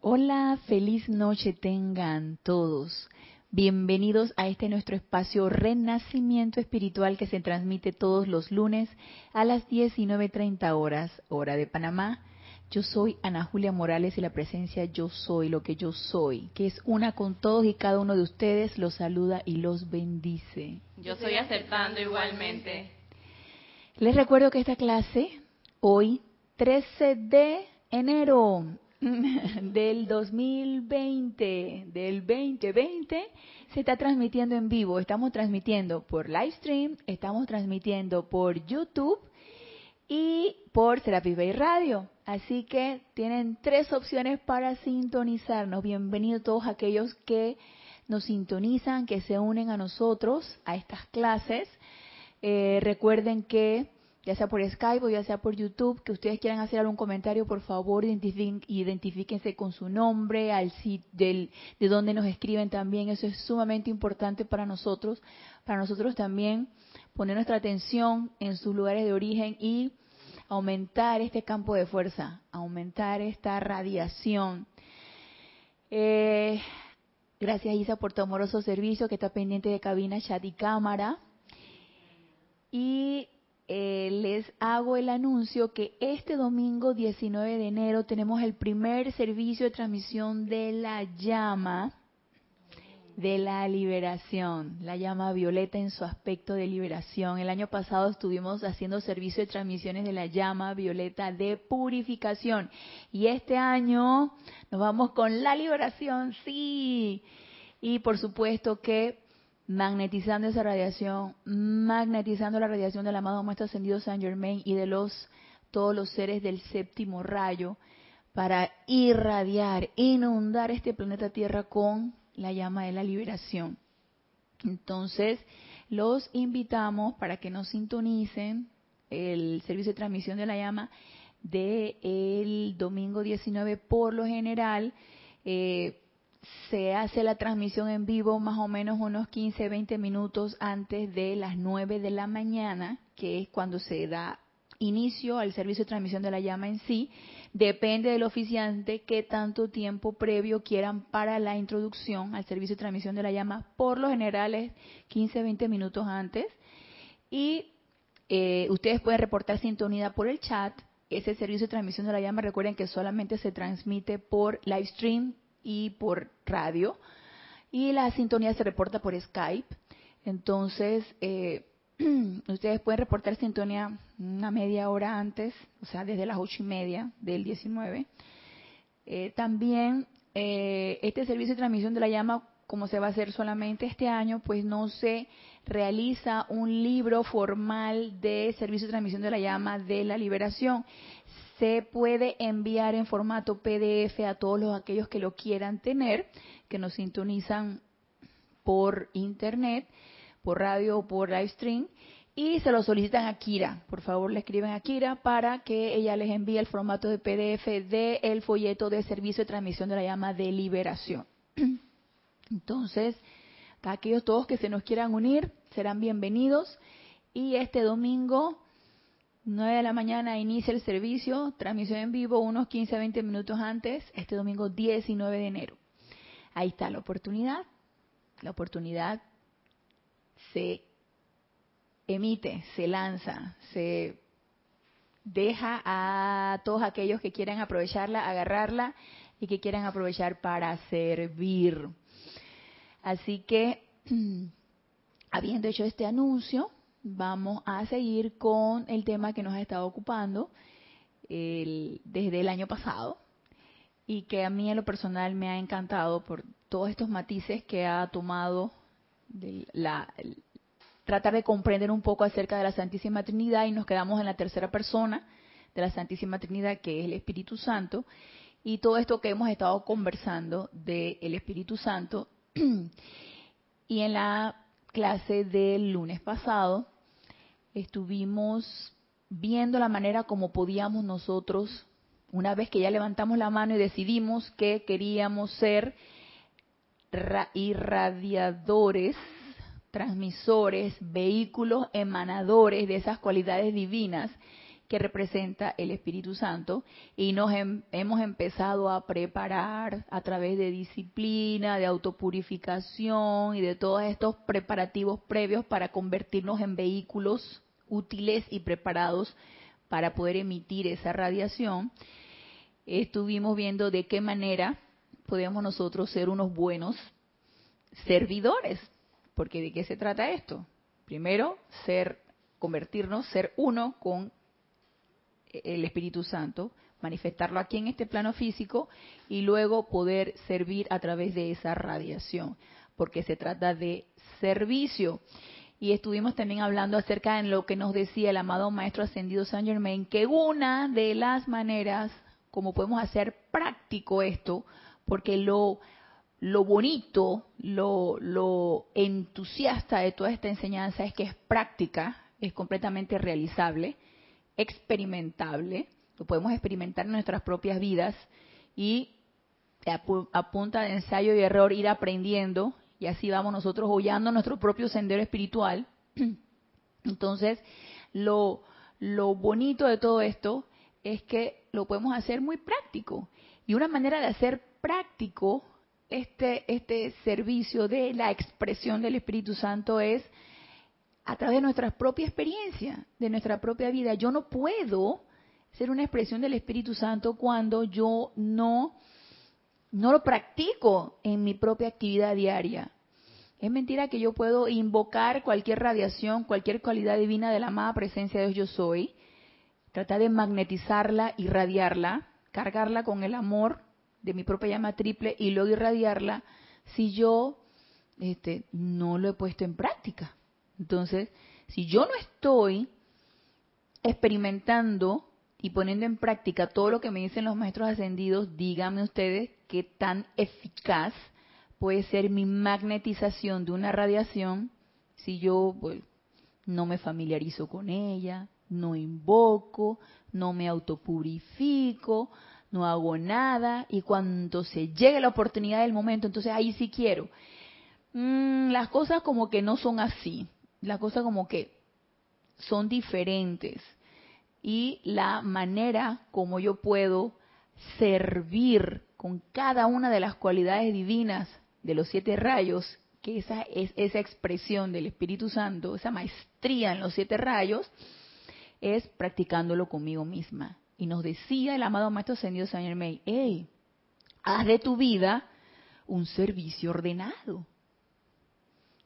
Hola, feliz noche tengan todos. Bienvenidos a este nuestro espacio Renacimiento Espiritual que se transmite todos los lunes a las 19.30 horas, hora de Panamá. Yo soy Ana Julia Morales y la presencia Yo Soy lo que yo soy, que es una con todos y cada uno de ustedes, los saluda y los bendice. Yo estoy aceptando igualmente. Les recuerdo que esta clase, hoy, 13 de enero, del 2020, del 2020, se está transmitiendo en vivo. Estamos transmitiendo por live stream, estamos transmitiendo por YouTube y por Serapis Bay Radio. Así que tienen tres opciones para sintonizarnos. Bienvenidos todos aquellos que nos sintonizan, que se unen a nosotros a estas clases. Eh, recuerden que ya sea por Skype o ya sea por YouTube, que ustedes quieran hacer algún comentario, por favor identifíquense con su nombre, al del, de dónde nos escriben también. Eso es sumamente importante para nosotros, para nosotros también poner nuestra atención en sus lugares de origen y aumentar este campo de fuerza, aumentar esta radiación. Eh, gracias Isa por tu amoroso servicio que está pendiente de cabina, chat y cámara. Y eh, les hago el anuncio que este domingo 19 de enero tenemos el primer servicio de transmisión de la llama de la liberación, la llama violeta en su aspecto de liberación. El año pasado estuvimos haciendo servicio de transmisiones de la llama violeta de purificación y este año nos vamos con la liberación, sí. Y por supuesto que magnetizando esa radiación, magnetizando la radiación del amado Maestro Ascendido San Germain y de los todos los seres del séptimo rayo para irradiar, inundar este planeta Tierra con la llama de la liberación. Entonces, los invitamos para que nos sintonicen el servicio de transmisión de la llama del el domingo 19 por lo general. Eh, se hace la transmisión en vivo más o menos unos 15, 20 minutos antes de las 9 de la mañana, que es cuando se da inicio al servicio de transmisión de la llama en sí. Depende del oficiante qué tanto tiempo previo quieran para la introducción al servicio de transmisión de la llama. Por lo general es 15, 20 minutos antes. Y eh, ustedes pueden reportar sintonía por el chat. Ese servicio de transmisión de la llama, recuerden que solamente se transmite por live stream y por radio. Y la sintonía se reporta por Skype. Entonces, eh, ustedes pueden reportar sintonía una media hora antes, o sea, desde las ocho y media del 19. Eh, también eh, este servicio de transmisión de la llama, como se va a hacer solamente este año, pues no se realiza un libro formal de servicio de transmisión de la llama de la liberación se puede enviar en formato PDF a todos los aquellos que lo quieran tener, que nos sintonizan por internet, por radio o por live stream y se lo solicitan a Kira. Por favor, le escriben a Kira para que ella les envíe el formato de PDF del el folleto de servicio de transmisión de la llama de liberación. Entonces, aquellos todos que se nos quieran unir serán bienvenidos y este domingo 9 de la mañana inicia el servicio, transmisión en vivo unos 15 20 minutos antes, este domingo 19 de enero. Ahí está la oportunidad. La oportunidad se emite, se lanza, se deja a todos aquellos que quieran aprovecharla, agarrarla y que quieran aprovechar para servir. Así que, habiendo hecho este anuncio, vamos a seguir con el tema que nos ha estado ocupando desde el año pasado y que a mí en lo personal me ha encantado por todos estos matices que ha tomado la, tratar de comprender un poco acerca de la Santísima Trinidad y nos quedamos en la tercera persona de la Santísima Trinidad que es el Espíritu Santo y todo esto que hemos estado conversando del Espíritu Santo y en la clase del lunes pasado estuvimos viendo la manera como podíamos nosotros, una vez que ya levantamos la mano y decidimos que queríamos ser irradiadores, transmisores, vehículos emanadores de esas cualidades divinas que representa el Espíritu Santo y nos hem- hemos empezado a preparar a través de disciplina, de autopurificación y de todos estos preparativos previos para convertirnos en vehículos útiles y preparados para poder emitir esa radiación. Estuvimos viendo de qué manera podemos nosotros ser unos buenos servidores, porque de qué se trata esto. Primero, ser convertirnos, ser uno con el Espíritu Santo, manifestarlo aquí en este plano físico y luego poder servir a través de esa radiación, porque se trata de servicio. Y estuvimos también hablando acerca de lo que nos decía el amado Maestro Ascendido Saint Germain, que una de las maneras como podemos hacer práctico esto, porque lo, lo bonito, lo, lo entusiasta de toda esta enseñanza es que es práctica, es completamente realizable, experimentable, lo podemos experimentar en nuestras propias vidas y a, pu- a punta de ensayo y error ir aprendiendo y así vamos nosotros hollando nuestro propio sendero espiritual. Entonces, lo, lo bonito de todo esto es que lo podemos hacer muy práctico. Y una manera de hacer práctico este, este servicio de la expresión del Espíritu Santo es a través de nuestra propia experiencia, de nuestra propia vida. Yo no puedo ser una expresión del Espíritu Santo cuando yo no, no lo practico en mi propia actividad diaria. Es mentira que yo puedo invocar cualquier radiación, cualquier cualidad divina de la amada presencia de Dios yo soy, tratar de magnetizarla, irradiarla, cargarla con el amor de mi propia llama triple y luego irradiarla si yo este, no lo he puesto en práctica. Entonces, si yo no estoy experimentando y poniendo en práctica todo lo que me dicen los maestros ascendidos, díganme ustedes qué tan eficaz puede ser mi magnetización de una radiación si yo pues, no me familiarizo con ella, no invoco, no me autopurifico, no hago nada y cuando se llegue la oportunidad del momento, entonces ahí sí quiero. Mm, las cosas como que no son así, las cosas como que son diferentes y la manera como yo puedo servir con cada una de las cualidades divinas de los siete rayos, que esa es esa expresión del Espíritu Santo, esa maestría en los siete rayos, es practicándolo conmigo misma. Y nos decía el amado Maestro Ascendido Saint Germain, hey, haz de tu vida un servicio ordenado.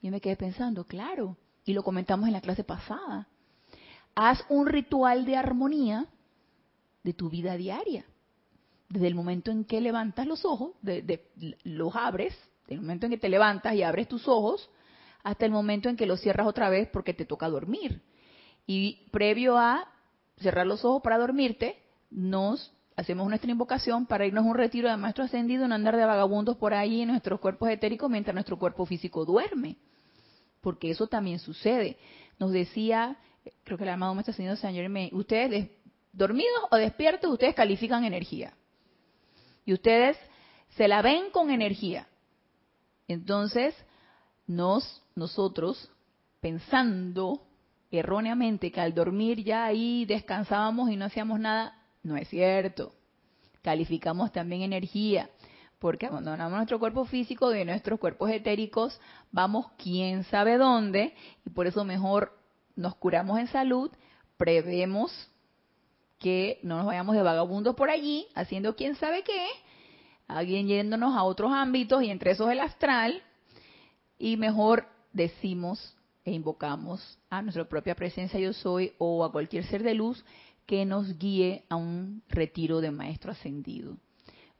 Y me quedé pensando, claro, y lo comentamos en la clase pasada, haz un ritual de armonía de tu vida diaria. Desde el momento en que levantas los ojos, de, los abres, del momento en que te levantas y abres tus ojos, hasta el momento en que los cierras otra vez porque te toca dormir. Y previo a cerrar los ojos para dormirte, nos hacemos nuestra invocación para irnos a un retiro de maestro ascendido, no andar de vagabundos por ahí en nuestros cuerpos etéricos mientras nuestro cuerpo físico duerme. Porque eso también sucede. Nos decía, creo que el amado maestro ascendido Saint Germain, ustedes des- dormidos o despiertos, ustedes califican energía. Y ustedes se la ven con energía. Entonces, nos, nosotros, pensando erróneamente que al dormir ya ahí descansábamos y no hacíamos nada, no es cierto. Calificamos también energía, porque abandonamos nuestro cuerpo físico de nuestros cuerpos etéricos, vamos quién sabe dónde, y por eso mejor nos curamos en salud, prevemos que no nos vayamos de vagabundos por allí, haciendo quién sabe qué, alguien yéndonos a otros ámbitos y entre esos el astral, y mejor decimos e invocamos a nuestra propia presencia yo soy o a cualquier ser de luz que nos guíe a un retiro de maestro ascendido,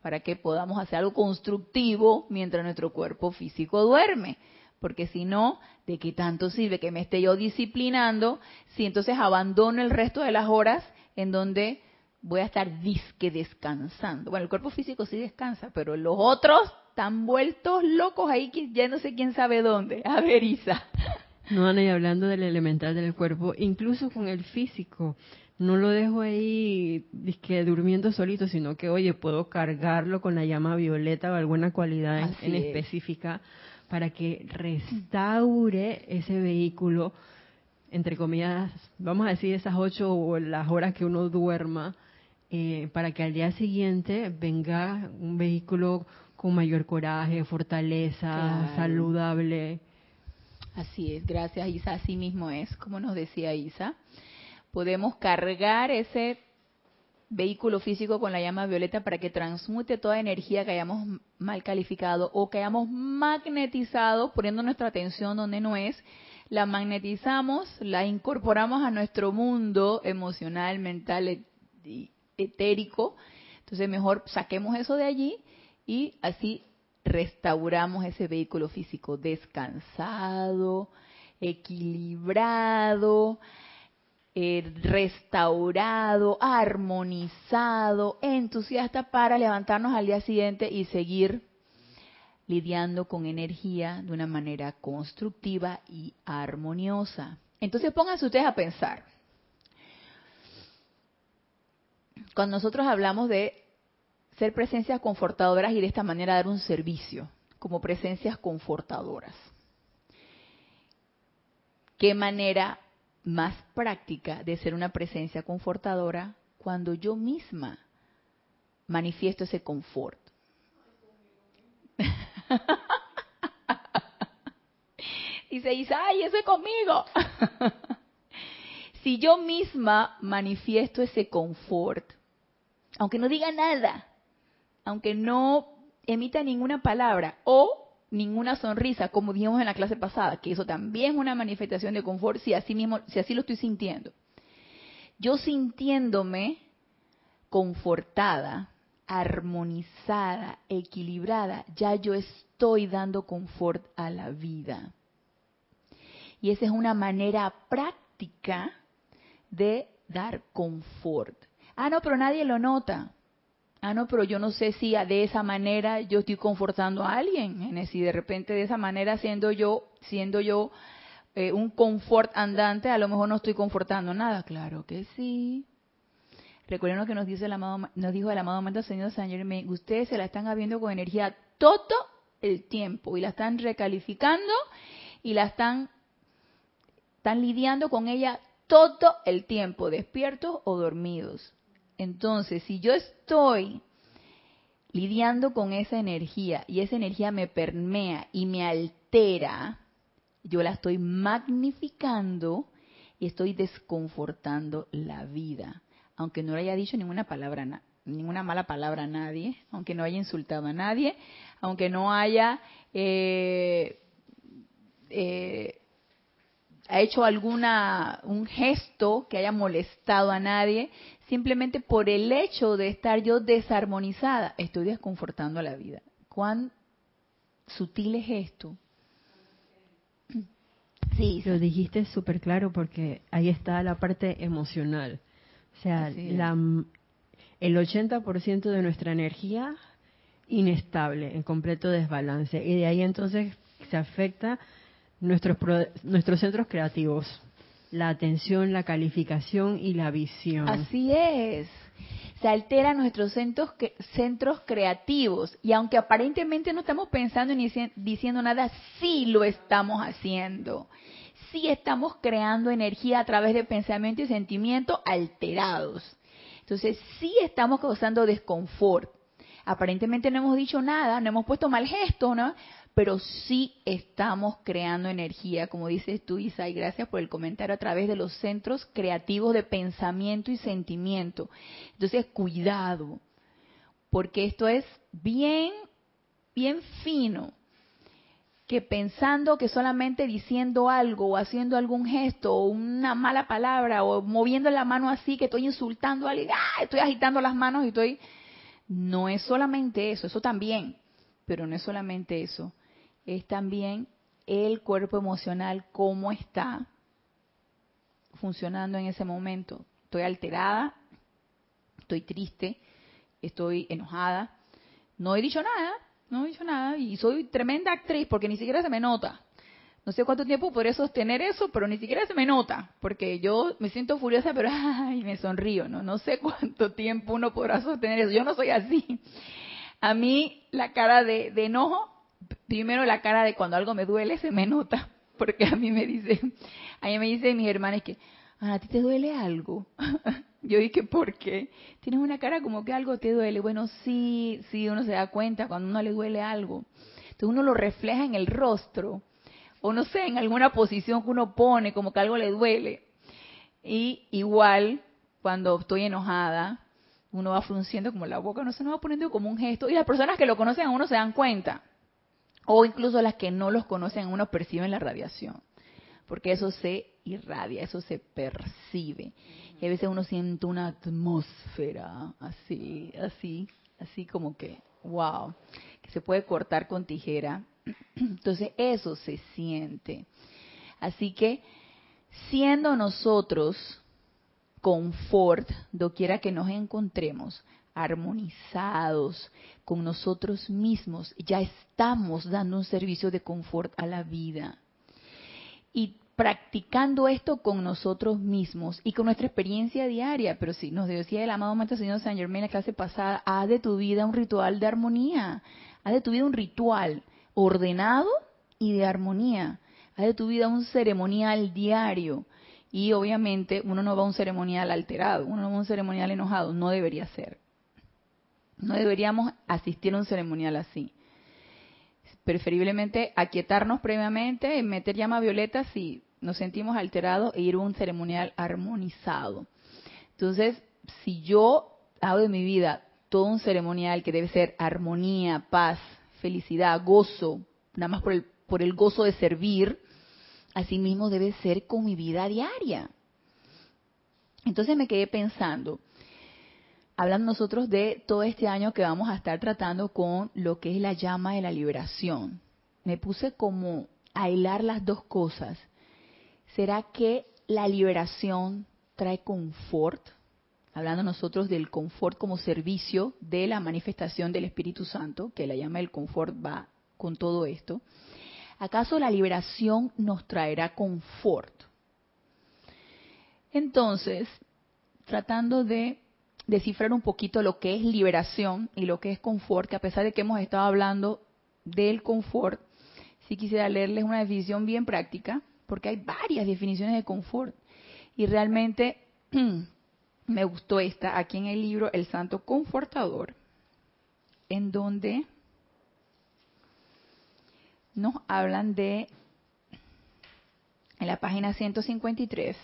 para que podamos hacer algo constructivo mientras nuestro cuerpo físico duerme. Porque si no, ¿de qué tanto sirve que me esté yo disciplinando si entonces abandono el resto de las horas en donde voy a estar disque descansando? Bueno, el cuerpo físico sí descansa, pero los otros están vueltos locos ahí ya no sé quién sabe dónde. A ver, Isa. No, Ana, y hablando del elemental del cuerpo, incluso con el físico, no lo dejo ahí dizque, durmiendo solito, sino que, oye, puedo cargarlo con la llama violeta o alguna cualidad en, Así en es. específica para que restaure ese vehículo entre comillas, vamos a decir esas ocho o las horas que uno duerma, eh, para que al día siguiente venga un vehículo con mayor coraje, fortaleza, saludable. Así es, gracias Isa, así mismo es, como nos decía Isa. Podemos cargar ese vehículo físico con la llama violeta para que transmute toda energía que hayamos mal calificado o que hayamos magnetizado poniendo nuestra atención donde no es, la magnetizamos, la incorporamos a nuestro mundo emocional, mental, etérico. Entonces mejor saquemos eso de allí y así restauramos ese vehículo físico descansado, equilibrado, eh, restaurado, armonizado, entusiasta para levantarnos al día siguiente y seguir lidiando con energía de una manera constructiva y armoniosa. Entonces pónganse ustedes a pensar. Cuando nosotros hablamos de ser presencias confortadoras y de esta manera dar un servicio como presencias confortadoras. ¿Qué manera más práctica de ser una presencia confortadora cuando yo misma manifiesto ese confort. Dice ay, eso es conmigo. si yo misma manifiesto ese confort, aunque no diga nada, aunque no emita ninguna palabra, o ninguna sonrisa, como dijimos en la clase pasada, que eso también es una manifestación de confort si así mismo, si así lo estoy sintiendo. Yo sintiéndome confortada, armonizada, equilibrada, ya yo estoy dando confort a la vida. Y esa es una manera práctica de dar confort. Ah, no, pero nadie lo nota. Ah, no, pero yo no sé si de esa manera yo estoy confortando a alguien, si de repente de esa manera siendo yo, siendo yo eh, un confort andante, a lo mejor no estoy confortando nada. Claro que sí. Recuerden lo que nos dice el amado, nos dijo el amado Mando Señor San Germain, ustedes se la están habiendo con energía todo el tiempo y la están recalificando y la están, están lidiando con ella todo el tiempo, despiertos o dormidos. Entonces, si yo estoy lidiando con esa energía y esa energía me permea y me altera, yo la estoy magnificando y estoy desconfortando la vida. Aunque no le haya dicho ninguna palabra, ninguna mala palabra a nadie, aunque no haya insultado a nadie, aunque no haya eh, eh, hecho alguna un gesto que haya molestado a nadie, simplemente por el hecho de estar yo desarmonizada, estoy desconfortando a la vida. ¿Cuán sutil es esto? Sí, lo dijiste súper claro porque ahí está la parte emocional. O sea, la, el 80% de nuestra energía inestable, en completo desbalance. Y de ahí entonces se afecta nuestros, nuestros centros creativos la atención, la calificación y la visión. Así es. Se alteran nuestros centros, centros creativos y aunque aparentemente no estamos pensando ni diciendo nada, sí lo estamos haciendo. Sí estamos creando energía a través de pensamiento y sentimiento alterados. Entonces sí estamos causando desconfort. Aparentemente no hemos dicho nada, no hemos puesto mal gesto, ¿no? Pero sí estamos creando energía, como dices tú, Isa, y gracias por el comentario a través de los centros creativos de pensamiento y sentimiento. Entonces, cuidado, porque esto es bien, bien fino, que pensando que solamente diciendo algo o haciendo algún gesto o una mala palabra o moviendo la mano así, que estoy insultando a alguien, ¡ah! estoy agitando las manos y estoy... No es solamente eso, eso también, pero no es solamente eso es también el cuerpo emocional, cómo está funcionando en ese momento. Estoy alterada, estoy triste, estoy enojada. No he dicho nada, no he dicho nada y soy tremenda actriz porque ni siquiera se me nota. No sé cuánto tiempo podré sostener eso, pero ni siquiera se me nota, porque yo me siento furiosa, pero ay, me sonrío, ¿no? No sé cuánto tiempo uno podrá sostener eso. Yo no soy así. A mí la cara de, de enojo primero la cara de cuando algo me duele se me nota. porque a mí me dicen, a mí me dicen mis hermanas que, ¿a ti te duele algo? Yo dije, ¿por qué? Tienes una cara como que algo te duele. Bueno, sí, sí, uno se da cuenta cuando uno le duele algo. Entonces uno lo refleja en el rostro, o no sé, en alguna posición que uno pone, como que algo le duele. Y igual, cuando estoy enojada, uno va frunciendo como la boca, no se nos va poniendo como un gesto. Y las personas que lo conocen a uno se dan cuenta. O incluso las que no los conocen uno perciben la radiación. Porque eso se irradia, eso se percibe. Y a veces uno siente una atmósfera así, así, así como que, wow, que se puede cortar con tijera. Entonces eso se siente. Así que siendo nosotros confort, doquiera que nos encontremos, armonizados con nosotros mismos, ya estamos dando un servicio de confort a la vida. Y practicando esto con nosotros mismos y con nuestra experiencia diaria, pero sí, nos decía el amado Maestro Señor San Germain en la clase pasada, haz de tu vida un ritual de armonía, haz de tu vida un ritual ordenado y de armonía, haz de tu vida un ceremonial diario, y obviamente uno no va a un ceremonial alterado, uno no va a un ceremonial enojado, no debería ser. No deberíamos asistir a un ceremonial así. Preferiblemente aquietarnos previamente, meter llama violeta si nos sentimos alterados e ir a un ceremonial armonizado. Entonces, si yo hago de mi vida todo un ceremonial que debe ser armonía, paz, felicidad, gozo, nada más por el, por el gozo de servir, Asimismo debe ser con mi vida diaria. Entonces me quedé pensando, hablando nosotros de todo este año que vamos a estar tratando con lo que es la llama de la liberación. Me puse como a hilar las dos cosas. ¿Será que la liberación trae confort? Hablando nosotros del confort como servicio de la manifestación del Espíritu Santo, que la llama del confort va con todo esto. ¿Acaso la liberación nos traerá confort? Entonces, tratando de descifrar un poquito lo que es liberación y lo que es confort, que a pesar de que hemos estado hablando del confort, sí quisiera leerles una definición bien práctica, porque hay varias definiciones de confort. Y realmente me gustó esta aquí en el libro El Santo Confortador, en donde nos hablan de, en la página 153,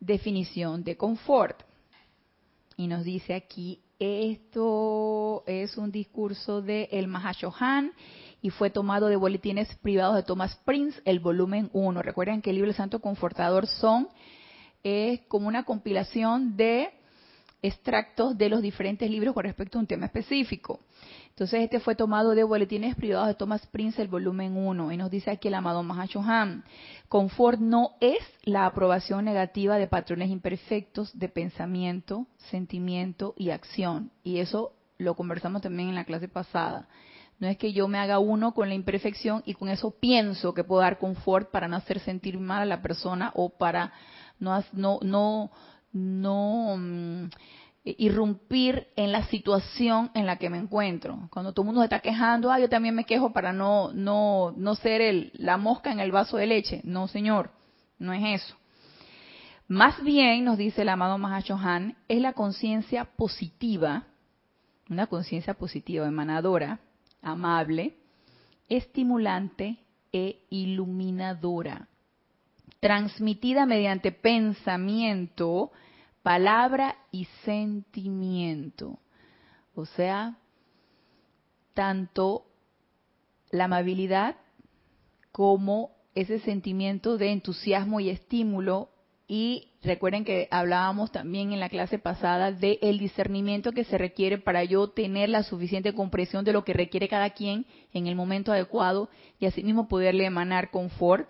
definición de confort. Y nos dice aquí, esto es un discurso de El Mahashohan y fue tomado de boletines privados de Thomas Prince, el volumen 1. Recuerden que el libro del Santo Confortador son, es como una compilación de extractos de los diferentes libros con respecto a un tema específico. Entonces este fue tomado de Boletines Privados de Thomas Prince, el volumen 1, y nos dice aquí el amado Mahashohan, confort no es la aprobación negativa de patrones imperfectos de pensamiento, sentimiento y acción. Y eso lo conversamos también en la clase pasada. No es que yo me haga uno con la imperfección y con eso pienso que puedo dar confort para no hacer sentir mal a la persona o para no, no, no, no mm, irrumpir en la situación en la que me encuentro. Cuando todo el mundo se está quejando, ah, yo también me quejo para no, no, no ser el, la mosca en el vaso de leche. No, señor, no es eso. Más bien, nos dice el amado Mahashohan, es la conciencia positiva, una conciencia positiva, emanadora, amable, estimulante e iluminadora, transmitida mediante pensamiento, palabra y sentimiento. O sea, tanto la amabilidad como ese sentimiento de entusiasmo y estímulo. Y recuerden que hablábamos también en la clase pasada del el discernimiento que se requiere para yo tener la suficiente comprensión de lo que requiere cada quien en el momento adecuado y asimismo poderle emanar confort.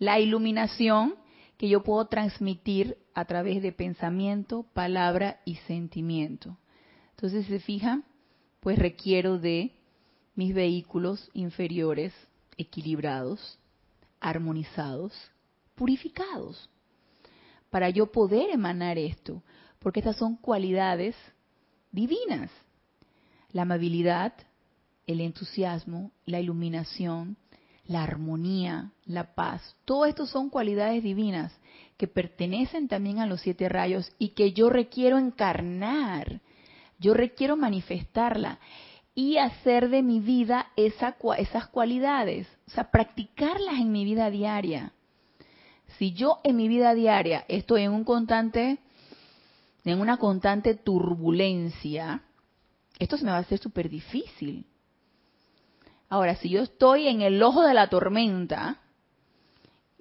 La iluminación que yo puedo transmitir a través de pensamiento, palabra y sentimiento. Entonces, se fijan, pues requiero de mis vehículos inferiores equilibrados, armonizados, purificados, para yo poder emanar esto, porque estas son cualidades divinas. La amabilidad, el entusiasmo, la iluminación, la armonía, la paz. Todo esto son cualidades divinas que pertenecen también a los siete rayos y que yo requiero encarnar, yo requiero manifestarla y hacer de mi vida esa, esas cualidades, o sea, practicarlas en mi vida diaria. Si yo en mi vida diaria estoy en un constante, en una constante turbulencia, esto se me va a hacer súper difícil. Ahora, si yo estoy en el ojo de la tormenta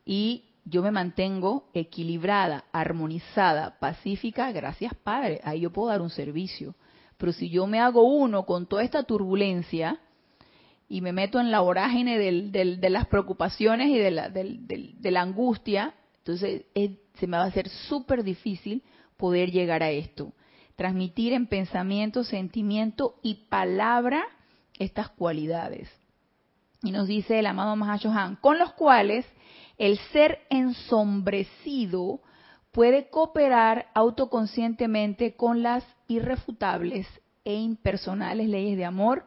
y yo me mantengo equilibrada, armonizada, pacífica, gracias Padre, ahí yo puedo dar un servicio. Pero si yo me hago uno con toda esta turbulencia y me meto en la vorágine de las preocupaciones y de la, de la angustia, entonces se me va a hacer súper difícil poder llegar a esto. Transmitir en pensamiento, sentimiento y palabra estas cualidades. Y nos dice el amado Mahashohan, con los cuales el ser ensombrecido puede cooperar autoconscientemente con las irrefutables e impersonales leyes de amor,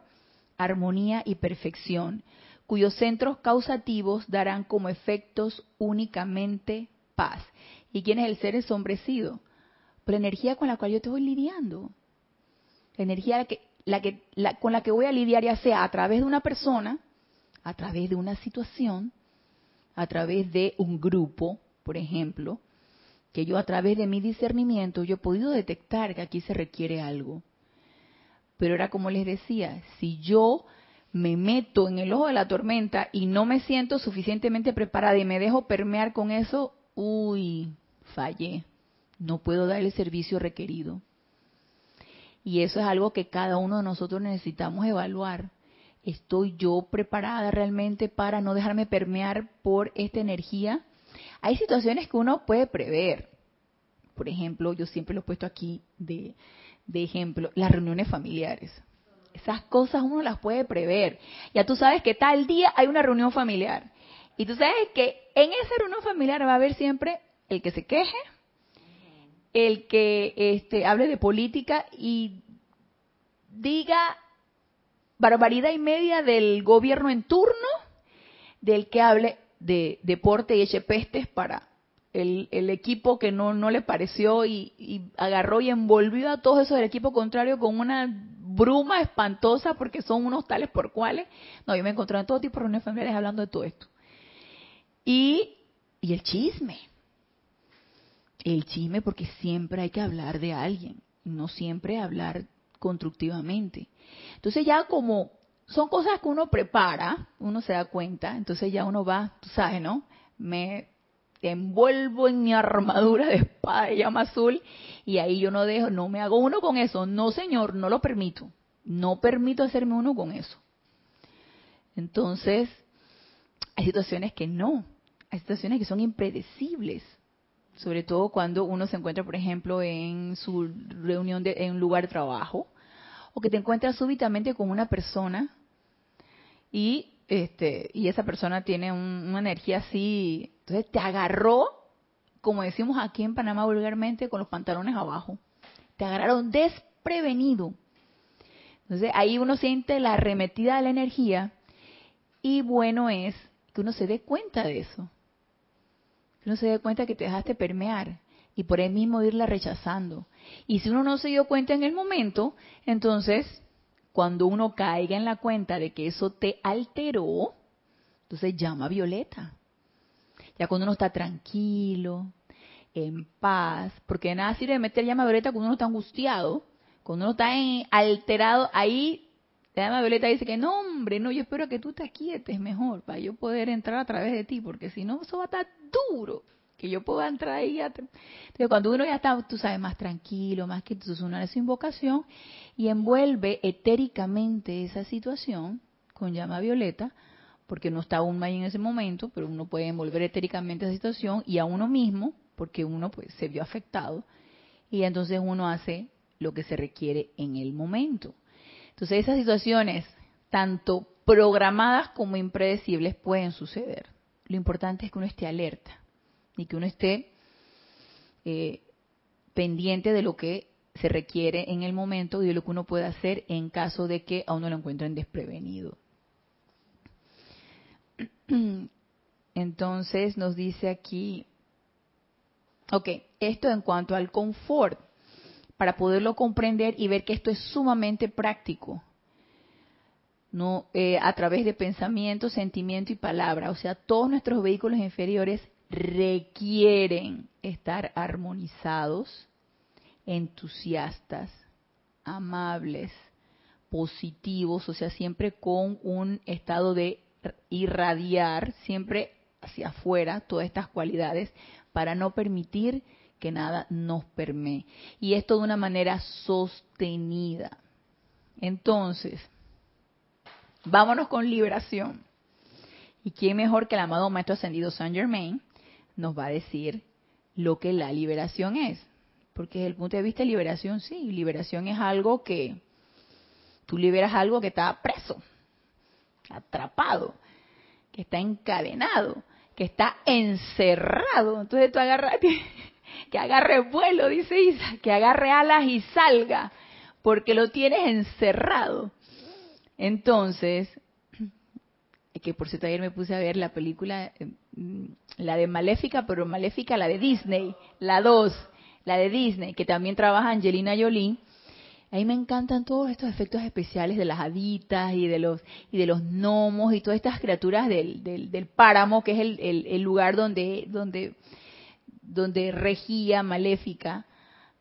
armonía y perfección, cuyos centros causativos darán como efectos únicamente paz. ¿Y quién es el ser ensombrecido? Pues la energía con la cual yo te voy lidiando. La energía que, la que, con la que voy a lidiar ya sea a través de una persona, a través de una situación, a través de un grupo, por ejemplo, que yo a través de mi discernimiento yo he podido detectar que aquí se requiere algo. Pero era como les decía, si yo me meto en el ojo de la tormenta y no me siento suficientemente preparada y me dejo permear con eso, uy, fallé. No puedo dar el servicio requerido. Y eso es algo que cada uno de nosotros necesitamos evaluar. ¿Estoy yo preparada realmente para no dejarme permear por esta energía? Hay situaciones que uno puede prever. Por ejemplo, yo siempre lo he puesto aquí de, ejemplo, las reuniones familiares. Esas cosas uno las puede prever. Ya tú sabes que tal día hay una reunión familiar. Y tú sabes que en esa reunión familiar va a haber siempre el que se queje, el que este, hable de política y diga barbaridad y media del gobierno en turno, del que hable de deporte y eche pestes para el, equipo que no, no le pareció y, agarró y envolvió a todos esos del equipo contrario con una bruma espantosa porque son unos tales por cuales. No, yo me encontré en todo tipo de reuniones familiares hablando de todo esto. Y, y el chisme. El chisme porque siempre hay que hablar de alguien, no siempre hablar constructivamente. Entonces ya como son cosas que uno prepara, uno se da cuenta, entonces ya uno va, tú sabes, ¿no? Me envuelvo en mi armadura de espada de llama azul y ahí yo no dejo, no me hago uno con eso. No, señor, no lo permito. No permito hacerme uno con eso. Entonces, hay situaciones que no. Hay situaciones que son impredecibles. Sobre todo cuando uno se encuentra, por ejemplo, en su reunión de, en un lugar de trabajo o que te encuentras súbitamente con una persona y este y esa persona tiene una energía así, entonces te agarró, como decimos aquí en Panamá vulgarmente, con los pantalones abajo. Te agarraron desprevenido. Entonces ahí uno siente la arremetida de la energía y bueno es que uno se dé cuenta de eso. Uno se dé cuenta que te dejaste permear y por ahí mismo irla rechazando. Y si uno no se dio cuenta en el momento, entonces cuando uno caiga en la cuenta de que eso te alteró, entonces llama a Violeta. Ya cuando uno está tranquilo, en paz, porque nada sirve meter llama a Violeta cuando uno está angustiado, cuando uno está alterado, ahí la llama Violeta dice que no, hombre, no, yo espero que tú te quietes mejor para yo poder entrar a través de ti, porque si no, eso va a estar duro que yo pueda entrar ahí. Entonces, cuando uno ya está, tú sabes, más tranquilo, más que entonces uno hace invocación y envuelve etéricamente esa situación con llama violeta, porque no está aún ahí en ese momento, pero uno puede envolver etéricamente esa situación y a uno mismo, porque uno pues se vio afectado, y entonces uno hace lo que se requiere en el momento. Entonces esas situaciones, tanto programadas como impredecibles, pueden suceder. Lo importante es que uno esté alerta y que uno esté eh, pendiente de lo que se requiere en el momento y de lo que uno puede hacer en caso de que a uno lo encuentren desprevenido. Entonces nos dice aquí, ok, esto en cuanto al confort, para poderlo comprender y ver que esto es sumamente práctico, no eh, a través de pensamiento, sentimiento y palabra. O sea, todos nuestros vehículos inferiores requieren estar armonizados, entusiastas, amables, positivos, o sea, siempre con un estado de irradiar, siempre hacia afuera, todas estas cualidades, para no permitir que nada nos permee. Y esto de una manera sostenida. Entonces, vámonos con liberación. ¿Y quién mejor que el amado Maestro Ascendido Saint Germain nos va a decir lo que la liberación es? Porque desde el punto de vista de liberación, sí, liberación es algo que tú liberas algo que está preso, atrapado, que está encadenado, que está encerrado. Entonces tú agarras, que agarre vuelo, dice Isa, que agarre alas y salga, porque lo tienes encerrado. Entonces, que por cierto ayer me puse a ver la película, eh, la de Maléfica, pero Maléfica, la de Disney, la 2, la de Disney, que también trabaja Angelina Jolie. Ahí me encantan todos estos efectos especiales de las haditas y de los y de los gnomos y todas estas criaturas del, del, páramo, que es el, el, lugar donde, donde, donde regía Maléfica.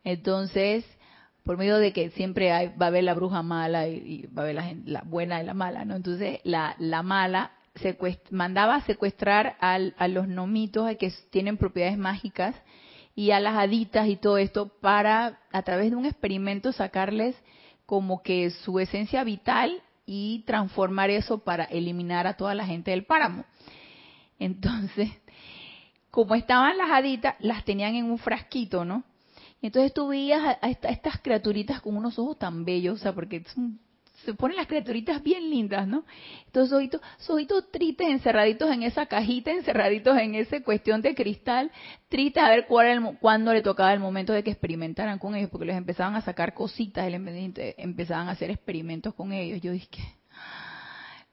Entonces, por medio de que siempre hay, va a haber la bruja mala y, va a haber la, buena y la mala, ¿no? Entonces, la, la mala mandaba a secuestrar al, a los nomitos que tienen propiedades mágicas y a las haditas y todo esto para, a través de un experimento, sacarles como que su esencia vital y transformar eso para eliminar a toda la gente del páramo. Entonces, como estaban las haditas, las tenían en un frasquito, ¿no? Entonces tú veías a, estas criaturitas con unos ojos tan bellos, o sea, porque se ponen las criaturitas bien lindas, ¿no? Entonces, ojitos, ojitos tristes, encerraditos en esa cajita, encerraditos en esa cuestión de cristal, tristes a ver cuál el, cuándo le tocaba el momento de que experimentaran con ellos, porque les empezaban a sacar cositas, empezaban a hacer experimentos con ellos. Yo dije,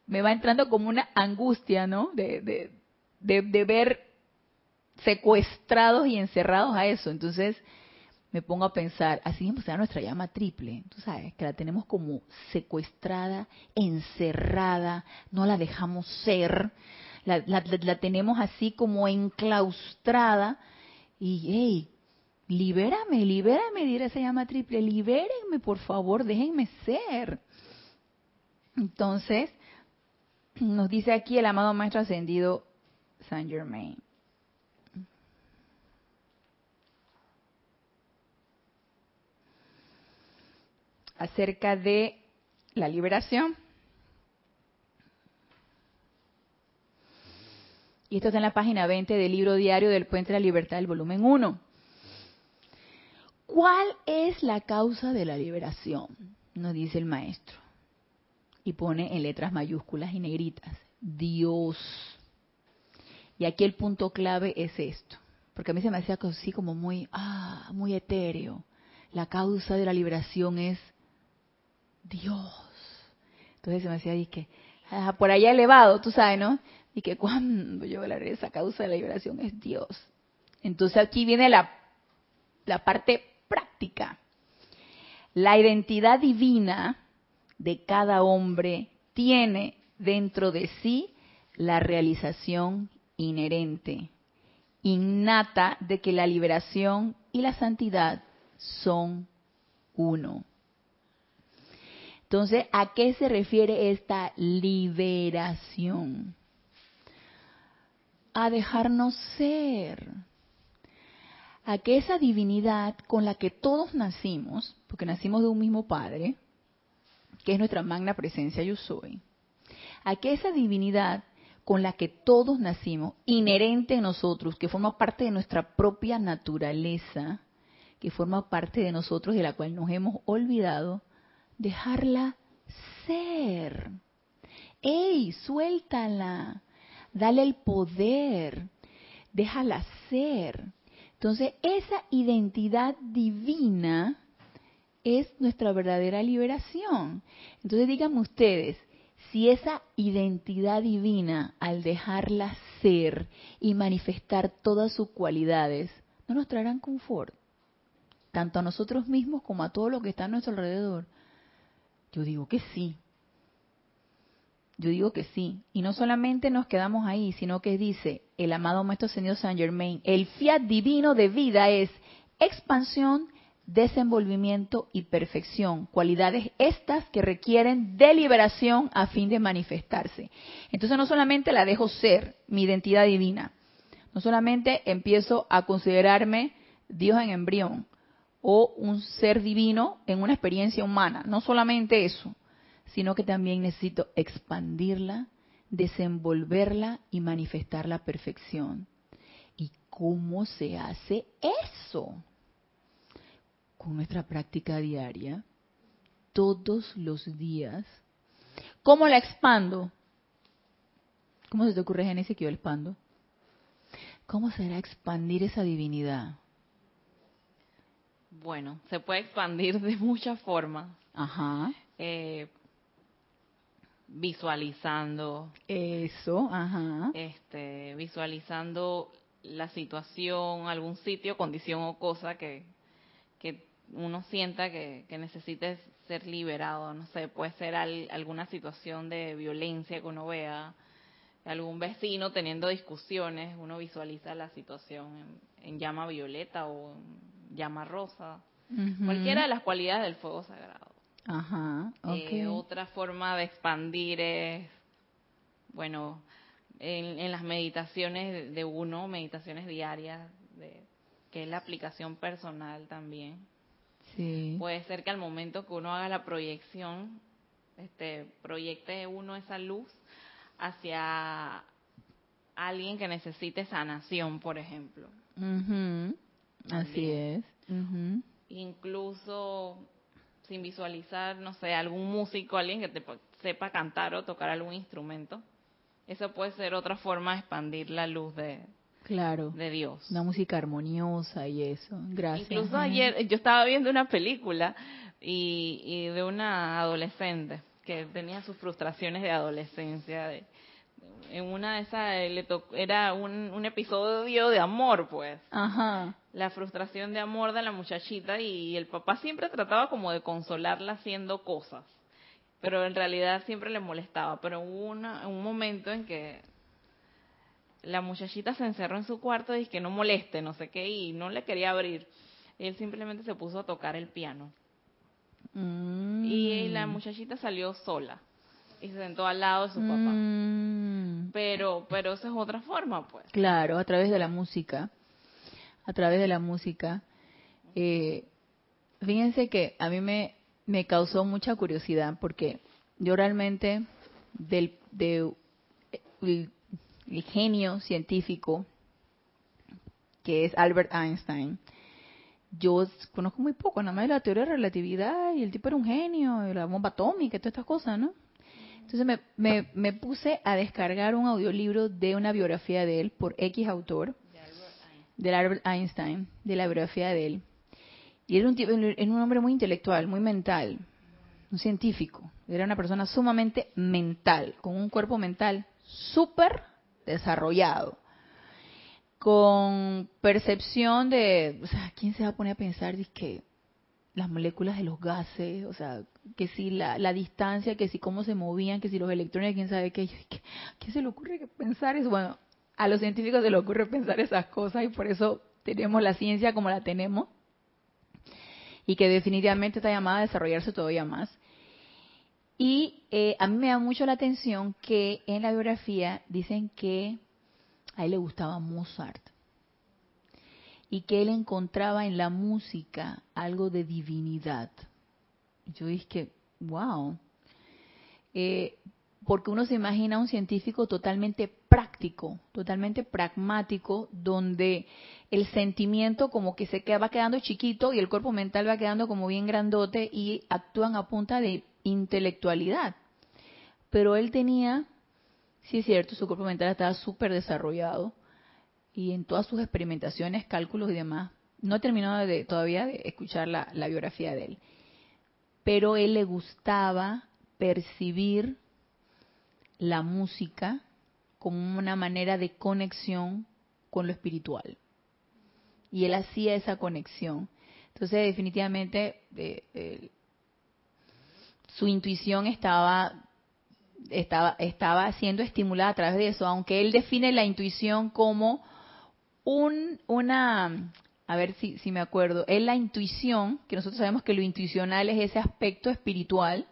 me va entrando como una angustia, ¿no? De, de, de, de ver secuestrados y encerrados a eso. Entonces, me pongo a pensar, así mismo será nuestra llama triple, tú sabes, que la tenemos como secuestrada, encerrada, no la dejamos ser, la, la, tenemos así como enclaustrada y, hey, libérame, libérame, dirá esa llama triple, libérenme por favor, déjenme ser. Entonces, nos dice aquí el amado Maestro Ascendido Saint Germain. Acerca de la liberación. Y esto está en la página 20 del libro diario del Puente de la Libertad, del volumen 1. ¿Cuál es la causa de la liberación? Nos dice el maestro. Y pone en letras mayúsculas y negritas. Dios. Y aquí el punto clave es esto. Porque a mí se me hacía así como muy, ah, muy etéreo. La causa de la liberación es Dios. Entonces se me decía, que por allá elevado, tú sabes, ¿no? Y que cuando yo de esa causa de la liberación es Dios. Entonces aquí viene la, la parte práctica. La identidad divina de cada hombre tiene dentro de sí la realización inherente, innata de que la liberación y la santidad son uno. Entonces, ¿a qué se refiere esta liberación? A dejarnos ser. A que esa divinidad con la que todos nacimos, porque nacimos de un mismo Padre, que es nuestra magna presencia yo soy, a que esa divinidad con la que todos nacimos, inherente en nosotros, que forma parte de nuestra propia naturaleza, que forma parte de nosotros de la cual nos hemos olvidado, dejarla ser. ¡Ey, suéltala! Dale el poder, déjala ser. Entonces, esa identidad divina es nuestra verdadera liberación. Entonces, díganme ustedes, si esa identidad divina, al dejarla ser y manifestar todas sus cualidades, no nos traerán confort, tanto a nosotros mismos como a todo lo que está a nuestro alrededor? Yo digo que sí. Yo digo que sí. Y no solamente nos quedamos ahí, sino que dice el amado Maestro Señor Saint Germain, el fiat divino de vida es expansión, desenvolvimiento y perfección, cualidades estas que requieren deliberación a fin de manifestarse. Entonces no solamente la dejo ser, mi identidad divina, no solamente empiezo a considerarme Dios en embrión o un ser divino en una experiencia humana, no solamente eso, sino que también necesito expandirla, desenvolverla y manifestar la perfección. ¿Y cómo se hace eso? con nuestra práctica diaria, todos los días. ¿Cómo la expando? ¿Cómo se te ocurre, Génesis, que yo expando? ¿Cómo será expandir esa divinidad? Bueno, se puede expandir de muchas formas. Ajá. Eh, visualizando. Eso, ajá. Este, visualizando la situación, algún sitio, condición o cosa que, que uno sienta que, que necesite ser liberado, no sé, puede ser alguna situación de violencia que uno vea, algún vecino teniendo discusiones, uno visualiza la situación en, llama violeta o llama rosa, cualquiera de las cualidades del fuego sagrado. Ajá, eh, otra forma de expandir es, bueno, en, en las meditaciones de uno, meditaciones diarias, de, que es la aplicación personal también. Puede ser que al momento que uno haga la proyección, este, proyecte uno esa luz hacia alguien que necesite sanación, por ejemplo. Así es. Incluso sin visualizar, no sé, algún músico, alguien que te sepa cantar o tocar algún instrumento. Eso puede ser otra forma de expandir la luz de, claro, de Dios. Una música armoniosa y eso. Gracias. Incluso ayer yo estaba viendo una película y, de una adolescente que tenía sus frustraciones de adolescencia. En una de esas le era un, un, episodio de amor, pues. Ajá. La frustración de amor de la muchachita y el papá siempre trataba como de consolarla haciendo cosas, pero en realidad siempre le molestaba. Pero hubo una, un momento en que la muchachita se encerró en su cuarto y que no moleste, no sé qué, y no le quería abrir. Él simplemente se puso a tocar el piano. Mm. Y la muchachita salió sola y se sentó al lado de su papá. Mm. Pero, pero esa es otra forma, pues. Claro, a través de la música. A través de la música. Eh, fíjense que a mí me, me causó mucha curiosidad porque yo realmente del, de, el genio científico que es Albert Einstein, yo conozco muy poco, nada más de la teoría de relatividad y el tipo era un genio, y la bomba atómica y todas estas cosas, ¿no? Entonces me, me, puse a descargar un audiolibro de una biografía de él por X autor, de Albert Einstein, de la biografía de él. Y era un, era un hombre muy intelectual, muy mental, un científico. Era una persona sumamente mental, con un cuerpo mental súper desarrollado, con percepción de, o sea, ¿quién se va a poner a pensar que las moléculas de los gases, o sea, que si la, distancia, que si cómo se movían, que si los electrones, quién sabe qué, ¿qué, se le ocurre pensar eso? Bueno, a los científicos se les ocurre pensar esas cosas y por eso tenemos la ciencia como la tenemos y que definitivamente está llamada a desarrollarse todavía más. Y eh, a mí me da mucho la atención que en la biografía dicen que a él le gustaba Mozart y que él encontraba en la música algo de divinidad. Yo dije, wow, eh, porque uno se imagina a un científico totalmente práctico, totalmente pragmático, donde el sentimiento como que se va quedando chiquito y el cuerpo mental va quedando como bien grandote y actúan a punta de intelectualidad. Pero él tenía, sí es cierto, su cuerpo mental estaba súper desarrollado y en todas sus experimentaciones, cálculos y demás, no he terminado de, todavía de escuchar la, biografía de él, pero él le gustaba percibir la música como una manera de conexión con lo espiritual. Y él hacía esa conexión. Entonces, definitivamente, eh, eh, su intuición estaba, estaba, estaba siendo estimulada a través de eso, aunque él define la intuición como un, una, a ver si, si me acuerdo, es la intuición, que nosotros sabemos que lo intuicional es ese aspecto espiritual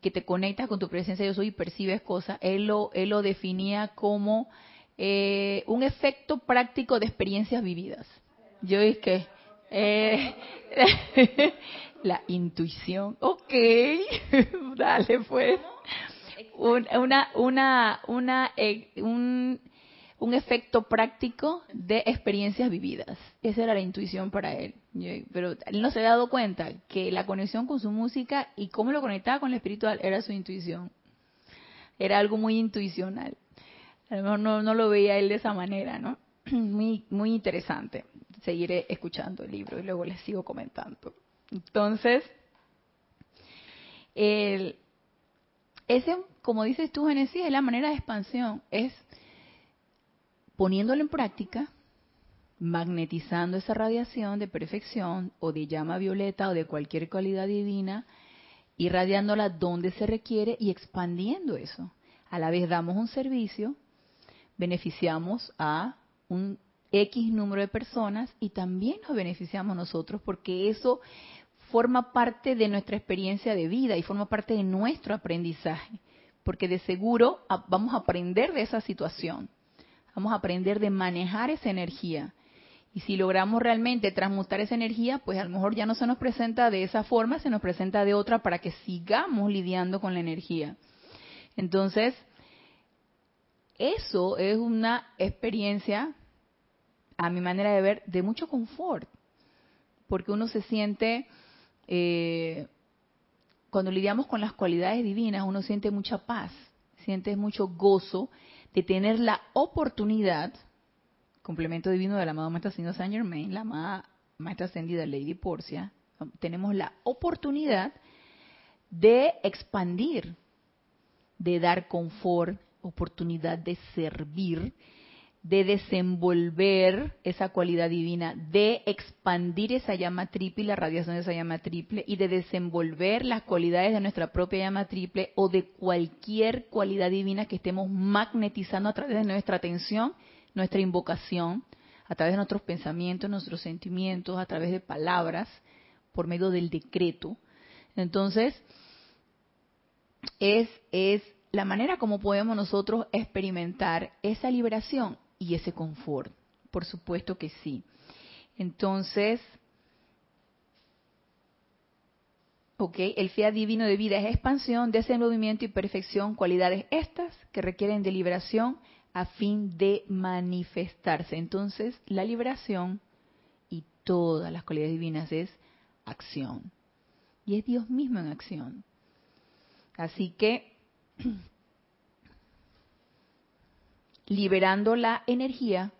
que te conectas con tu presencia yo soy y percibes cosas, él lo, él lo definía como eh, un efecto práctico de experiencias vividas. Yo es que eh, la intuición, ok, dale pues. una, una, una, eh, un, un efecto práctico de experiencias vividas. Esa era la intuición para él. Pero él no se había dado cuenta que la conexión con su música y cómo lo conectaba con lo espiritual era su intuición. Era algo muy intuicional. A lo mejor no, lo veía él de esa manera, ¿no? Muy, muy interesante. Seguiré escuchando el libro y luego les sigo comentando. Entonces, ese, como dices tú, Genesis, es la manera de expansión. Es poniéndolo en práctica, magnetizando esa radiación de perfección o de llama violeta o de cualquier cualidad divina, irradiándola donde se requiere y expandiendo eso. A la vez damos un servicio, beneficiamos a un X número de personas y también nos beneficiamos nosotros porque eso forma parte de nuestra experiencia de vida y forma parte de nuestro aprendizaje, porque de seguro vamos a aprender de esa situación Vamos a aprender de manejar esa energía. Y si logramos realmente transmutar esa energía, pues a lo mejor ya no se nos presenta de esa forma, se nos presenta de otra para que sigamos lidiando con la energía. Entonces, eso es una experiencia, a mi manera de ver, de mucho confort, porque uno se siente, eh, cuando lidiamos con las cualidades divinas, uno siente mucha paz, siente mucho gozo de tener la oportunidad, complemento divino del amado Maestro Ascendido Saint Germain, la amada Maestra Ascendida Lady Porcia, tenemos la oportunidad de expandir, de dar confort, oportunidad de servir, de desenvolver esa cualidad divina, de expandir esa llama triple la radiación de esa llama triple y de desenvolver las cualidades de nuestra propia llama triple o de cualquier cualidad divina que estemos magnetizando a través de nuestra atención, nuestra invocación, a través de nuestros pensamientos, nuestros sentimientos, a través de palabras, por medio del decreto. Entonces, es, es la manera como podemos nosotros experimentar esa liberación y ese confort. Por supuesto que sí. Entonces, ok, el fiat divino de vida es expansión, desenvolvimiento y perfección, cualidades estas que requieren de liberación a fin de manifestarse. Entonces, la liberación y todas las cualidades divinas es acción. Y es Dios mismo en acción. Así que liberando la energía,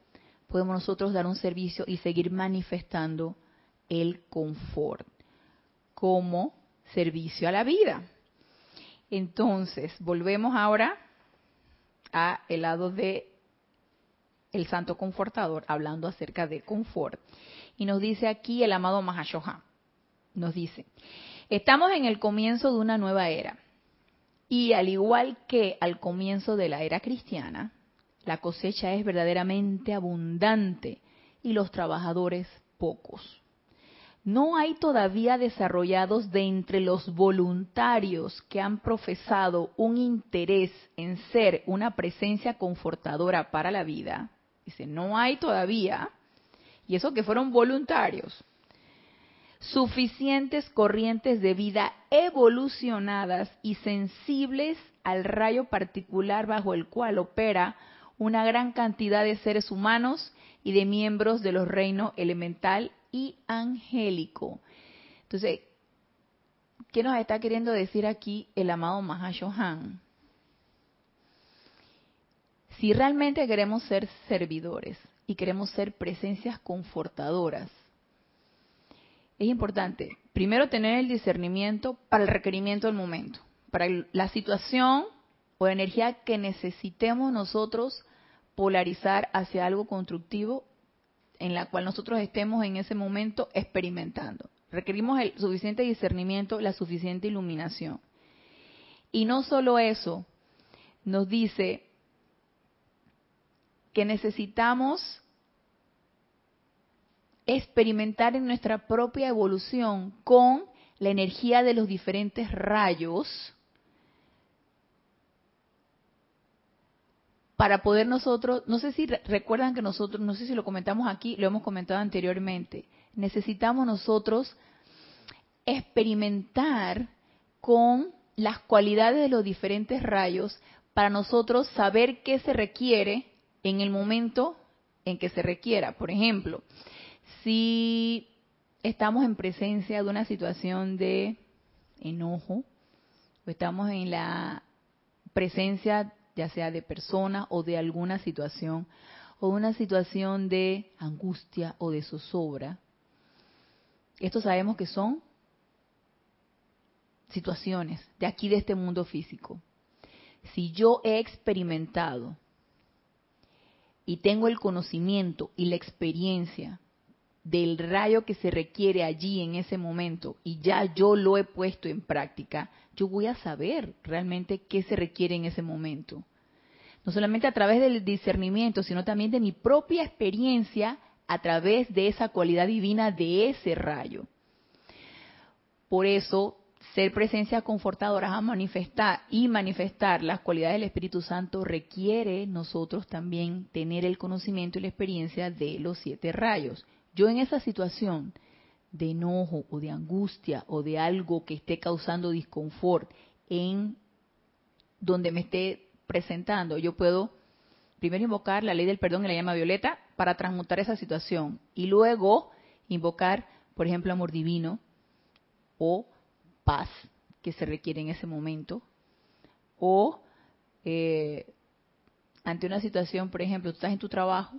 podemos nosotros dar un servicio y seguir manifestando el confort como servicio a la vida. Entonces, volvemos ahora a el lado de el santo confortador hablando acerca de confort. Y nos dice aquí el amado Mahashoha. Nos dice, estamos en el comienzo de una nueva era. Y al igual que al comienzo de la era cristiana, la cosecha es verdaderamente abundante y los trabajadores pocos. No hay todavía desarrollados de entre los voluntarios que han profesado un interés en ser una presencia confortadora para la vida. Dice, no hay todavía, y eso que fueron voluntarios, suficientes corrientes de vida evolucionadas y sensibles al rayo particular bajo el cual opera una gran cantidad de seres humanos y de miembros de los reinos elemental y angélico. Entonces, ¿qué nos está queriendo decir aquí el amado Mahashohan? Si realmente queremos ser servidores y queremos ser presencias confortadoras, es importante primero tener el discernimiento para el requerimiento del momento, para la situación o energía que necesitemos nosotros polarizar hacia algo constructivo en la cual nosotros estemos en ese momento experimentando. Requerimos el suficiente discernimiento, la suficiente iluminación. Y no solo eso, nos dice que necesitamos experimentar en nuestra propia evolución con la energía de los diferentes rayos para poder nosotros, no sé si recuerdan que nosotros, no sé si lo comentamos aquí, lo hemos comentado anteriormente, necesitamos nosotros experimentar con las cualidades de los diferentes rayos para nosotros saber qué se requiere en el momento en que se requiera. Por ejemplo, si estamos en presencia de una situación de enojo, o estamos en la presencia ya sea de persona o de alguna situación, o una situación de angustia o de zozobra. Estos sabemos que son situaciones de aquí de este mundo físico. Si yo he experimentado y tengo el conocimiento y la experiencia del rayo que se requiere allí en ese momento y ya yo lo he puesto en práctica, yo voy a saber realmente qué se requiere en ese momento. No solamente a través del discernimiento, sino también de mi propia experiencia a través de esa cualidad divina de ese rayo. Por eso, ser presencia confortadora a manifestar y manifestar las cualidades del Espíritu Santo requiere nosotros también tener el conocimiento y la experiencia de los siete rayos. Yo en esa situación de enojo o de angustia o de algo que esté causando disconfort en donde me esté presentando, yo puedo primero invocar la ley del perdón y la llama violeta para transmutar esa situación y luego invocar, por ejemplo, amor divino o paz que se requiere en ese momento. O eh, ante una situación, por ejemplo, tú estás en tu trabajo,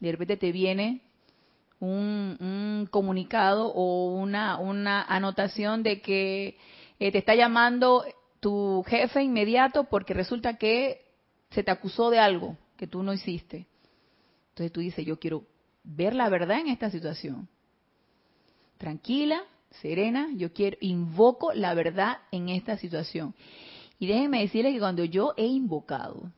de repente te viene un, comunicado o una, una anotación de que eh, te está llamando tu jefe inmediato porque resulta que se te acusó de algo que tú no hiciste. Entonces tú dices, yo quiero ver la verdad en esta situación. Tranquila, serena, yo quiero, invoco la verdad en esta situación. Y déjenme decirles que cuando yo he invocado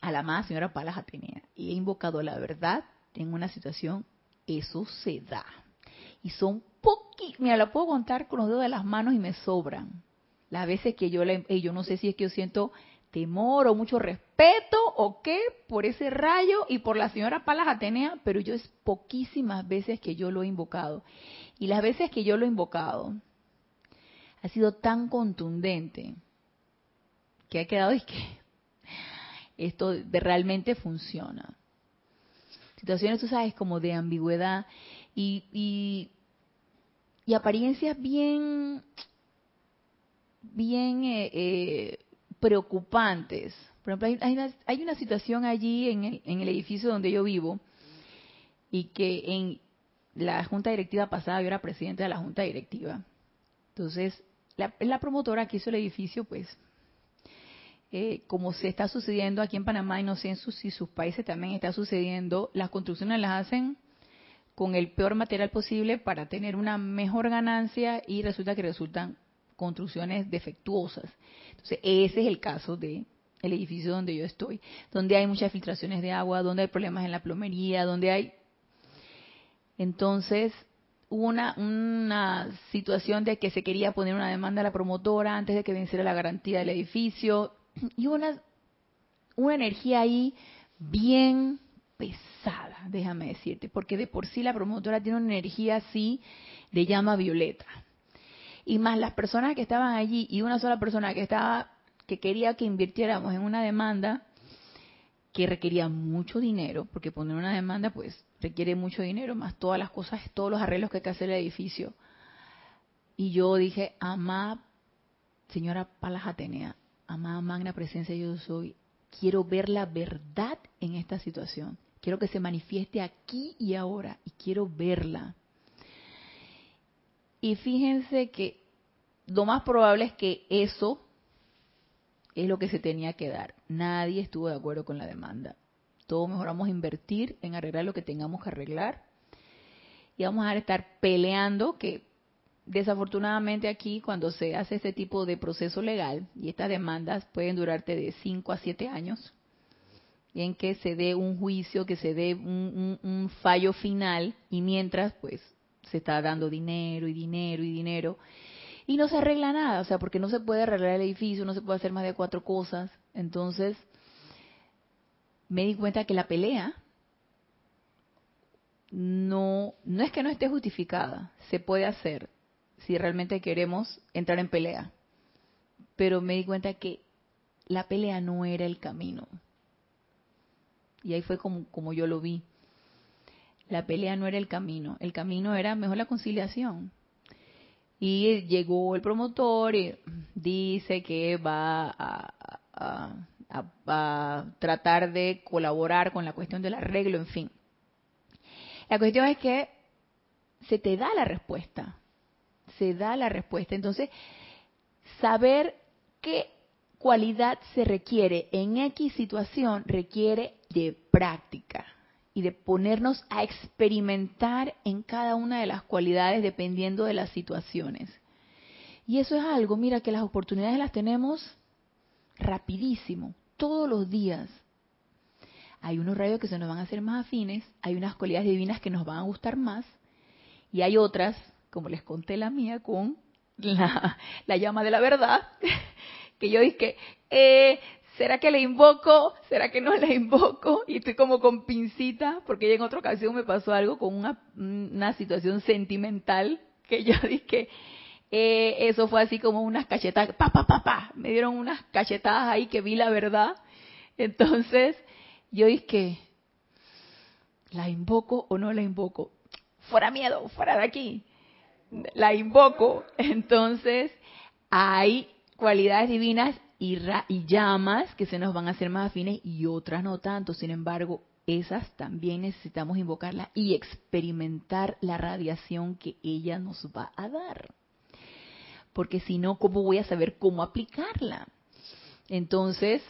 a la amada señora Palas Atenea y he invocado la verdad en una situación, eso se da. Y son poquitos, mira, la puedo contar con los dedos de las manos y me sobran. Las veces que yo, la, yo no sé si es que yo siento temor o mucho respeto o qué por ese rayo y por la señora Palas Atenea, pero yo es poquísimas veces que yo lo he invocado. Y las veces que yo lo he invocado, ha sido tan contundente que ha quedado y que esto de realmente funciona situaciones, tú sabes, como de ambigüedad y, y, apariencias bien, bien eh, eh, preocupantes. Por ejemplo, hay, una, hay, una, situación allí en el, en el edificio donde yo vivo y que en la junta directiva pasada yo era presidente de la junta directiva. Entonces, la, la promotora que hizo el edificio, pues eh, como se está sucediendo aquí en Panamá y no sé en sus, si sus países también está sucediendo, las construcciones las hacen con el peor material posible para tener una mejor ganancia y resulta que resultan construcciones defectuosas. Entonces, ese es el caso de el edificio donde yo estoy, donde hay muchas filtraciones de agua, donde hay problemas en la plomería, donde hay entonces una, una situación de que se quería poner una demanda a la promotora antes de que venciera la garantía del edificio y una, una energía ahí bien pesada, déjame decirte, porque de por sí la promotora tiene una energía así de llama violeta. Y más las personas que estaban allí y una sola persona que estaba que quería que invirtiéramos en una demanda que requería mucho dinero, porque poner una demanda pues requiere mucho dinero, más todas las cosas, todos los arreglos que hay que hacer el edificio. Y yo dije, amá, señora Palas Atenea, amada magna presencia yo soy, quiero ver la verdad en esta situación. Quiero que se manifieste aquí y ahora y quiero verla. Y fíjense que lo más probable es que eso es lo que se tenía que dar. Nadie estuvo de acuerdo con la demanda. Todos mejoramos invertir en arreglar lo que tengamos que arreglar. Y vamos a estar peleando, que desafortunadamente aquí cuando se hace este tipo de proceso legal, y estas demandas pueden durarte de 5 a 7 años, en que se dé un juicio, que se dé un, un fallo final, y mientras pues se está dando dinero y dinero y dinero, y no se arregla nada, o sea, porque no se puede arreglar el edificio, no se puede hacer más de cuatro cosas. Entonces, me di cuenta que la pelea no, no es que no esté justificada, se puede hacer si realmente queremos entrar en pelea. Pero me di cuenta que la pelea no era el camino. Y ahí fue como, como yo lo vi. La pelea no era el camino, el camino era mejor la conciliación. Y llegó el promotor y dice que va a, tratar de colaborar con la cuestión del arreglo, en fin. La cuestión es que se te da la respuesta, se da la respuesta. Entonces, saber qué cualidad se requiere en X situación requiere de práctica y de ponernos a experimentar en cada una de las cualidades dependiendo de las situaciones. Y eso es algo, mira, que las oportunidades las tenemos rapidísimo, todos los días. Hay unos rayos que se nos van a hacer más afines, hay unas cualidades divinas que nos van a gustar más, y hay otras, como les conté la mía con la, la llama de la verdad, que yo dije, eh, ¿será que le invoco? ¿Será que no le invoco? Y estoy como con pincita, porque en otra ocasión me pasó algo con una, situación sentimental que yo dije, eh, eso fue así como unas cachetadas, pa, pa, pa, pa, me dieron unas cachetadas ahí que vi la verdad. Entonces, yo dije, ¿la invoco o no la invoco? Fuera miedo, fuera de aquí. La invoco. Entonces, hay cualidades divinas y, llamas que se nos van a hacer más afines y otras no tanto. Sin embargo, esas también necesitamos invocarlas y experimentar la radiación que ella nos va a dar. Porque si no, ¿cómo voy a saber cómo aplicarla? Entonces,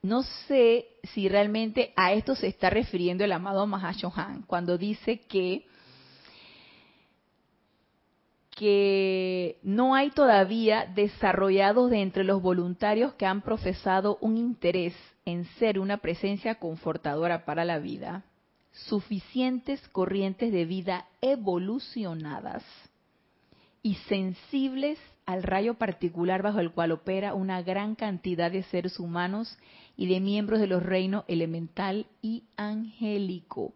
no sé si realmente a esto se está refiriendo el amado Mahashohan cuando dice que que no hay todavía desarrollados de entre los voluntarios que han profesado un interés en ser una presencia confortadora para la vida, suficientes corrientes de vida evolucionadas y sensibles al rayo particular bajo el cual opera una gran cantidad de seres humanos y de miembros de los reinos elemental y angélico.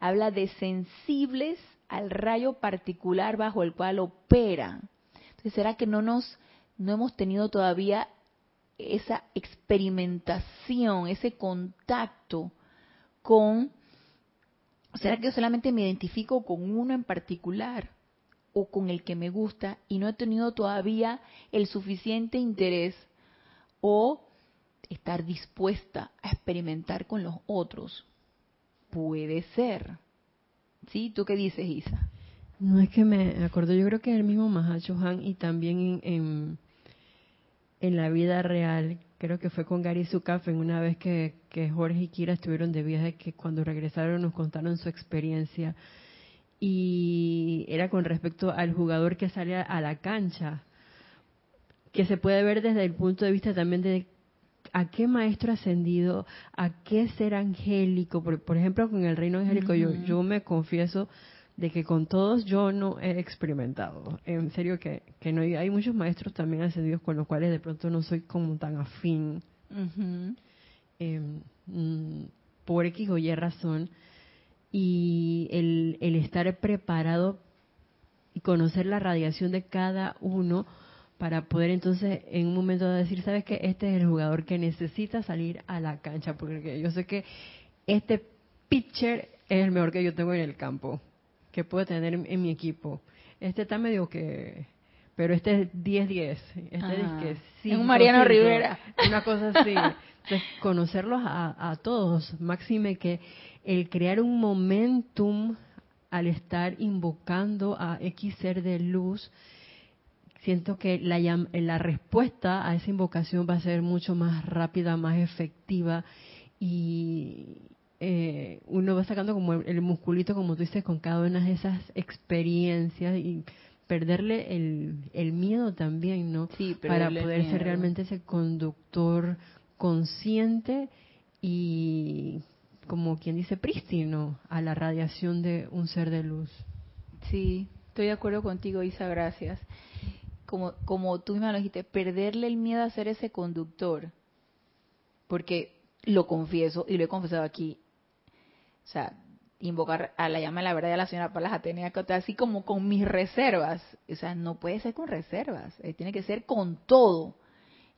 Habla de sensibles al rayo particular bajo el cual opera. ¿será que no nos no hemos tenido todavía esa experimentación, ese contacto con ¿Será que yo solamente me identifico con uno en particular o con el que me gusta y no he tenido todavía el suficiente interés o estar dispuesta a experimentar con los otros? Puede ser. ¿Sí? ¿Tú qué dices, Isa? No es que me acuerdo, yo creo que es el mismo Mahacho Han y también en, en, la vida real, creo que fue con Gary en una vez que, que Jorge y Kira estuvieron de viaje, que cuando regresaron nos contaron su experiencia y era con respecto al jugador que sale a la cancha, que se puede ver desde el punto de vista también de a qué maestro ascendido, a qué ser angélico. Por, ejemplo, con el reino angélico, yo, yo me confieso de que con todos yo no he experimentado. En serio que, que no hay muchos maestros también ascendidos con los cuales de pronto no soy como tan afín. Em, mm, por X o Y razón. Y el, el estar preparado y conocer la radiación de cada uno para poder entonces en un momento decir, sabes que este es el jugador que necesita salir a la cancha, porque yo sé que este pitcher es el mejor que yo tengo en el campo, que puedo tener en, mi equipo. Este está medio que, pero este es 10-10, este es que sí, un Mariano Rivera. Una cosa así. Entonces, conocerlos a, a todos, máxime que el crear un momentum al estar invocando a X ser de luz, siento que la, la respuesta a esa invocación va a ser mucho más rápida, más efectiva y eh, uno va sacando como el, musculito, como tú dices, con cada una de esas experiencias y perderle el, el miedo también, ¿no? Sí, Para poder ser realmente ese conductor consciente y como quien dice prístino a la radiación de un ser de luz. Sí, estoy de acuerdo contigo, Isa, gracias. Como, como tú misma lo dijiste, perderle el miedo a ser ese conductor. Porque lo confieso y lo he confesado aquí. O sea, invocar a la llama de la verdad de la señora Palas Atenea, así como con mis reservas. O sea, no puede ser con reservas, eh, tiene que ser con todo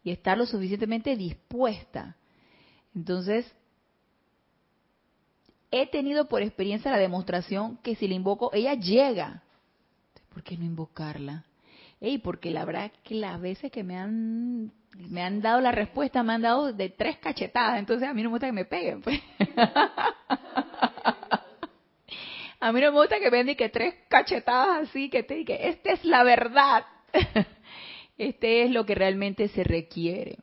y estar lo suficientemente dispuesta. Entonces, he tenido por experiencia la demostración que si la invoco, ella llega. ¿Por qué no invocarla? Ey, porque la verdad que las veces que me han me han dado la respuesta, me han dado de tres cachetadas, entonces a mí no me gusta que me peguen, pues. a mí no me gusta que me den que tres cachetadas así, que te que esta es la verdad. este es lo que realmente se requiere.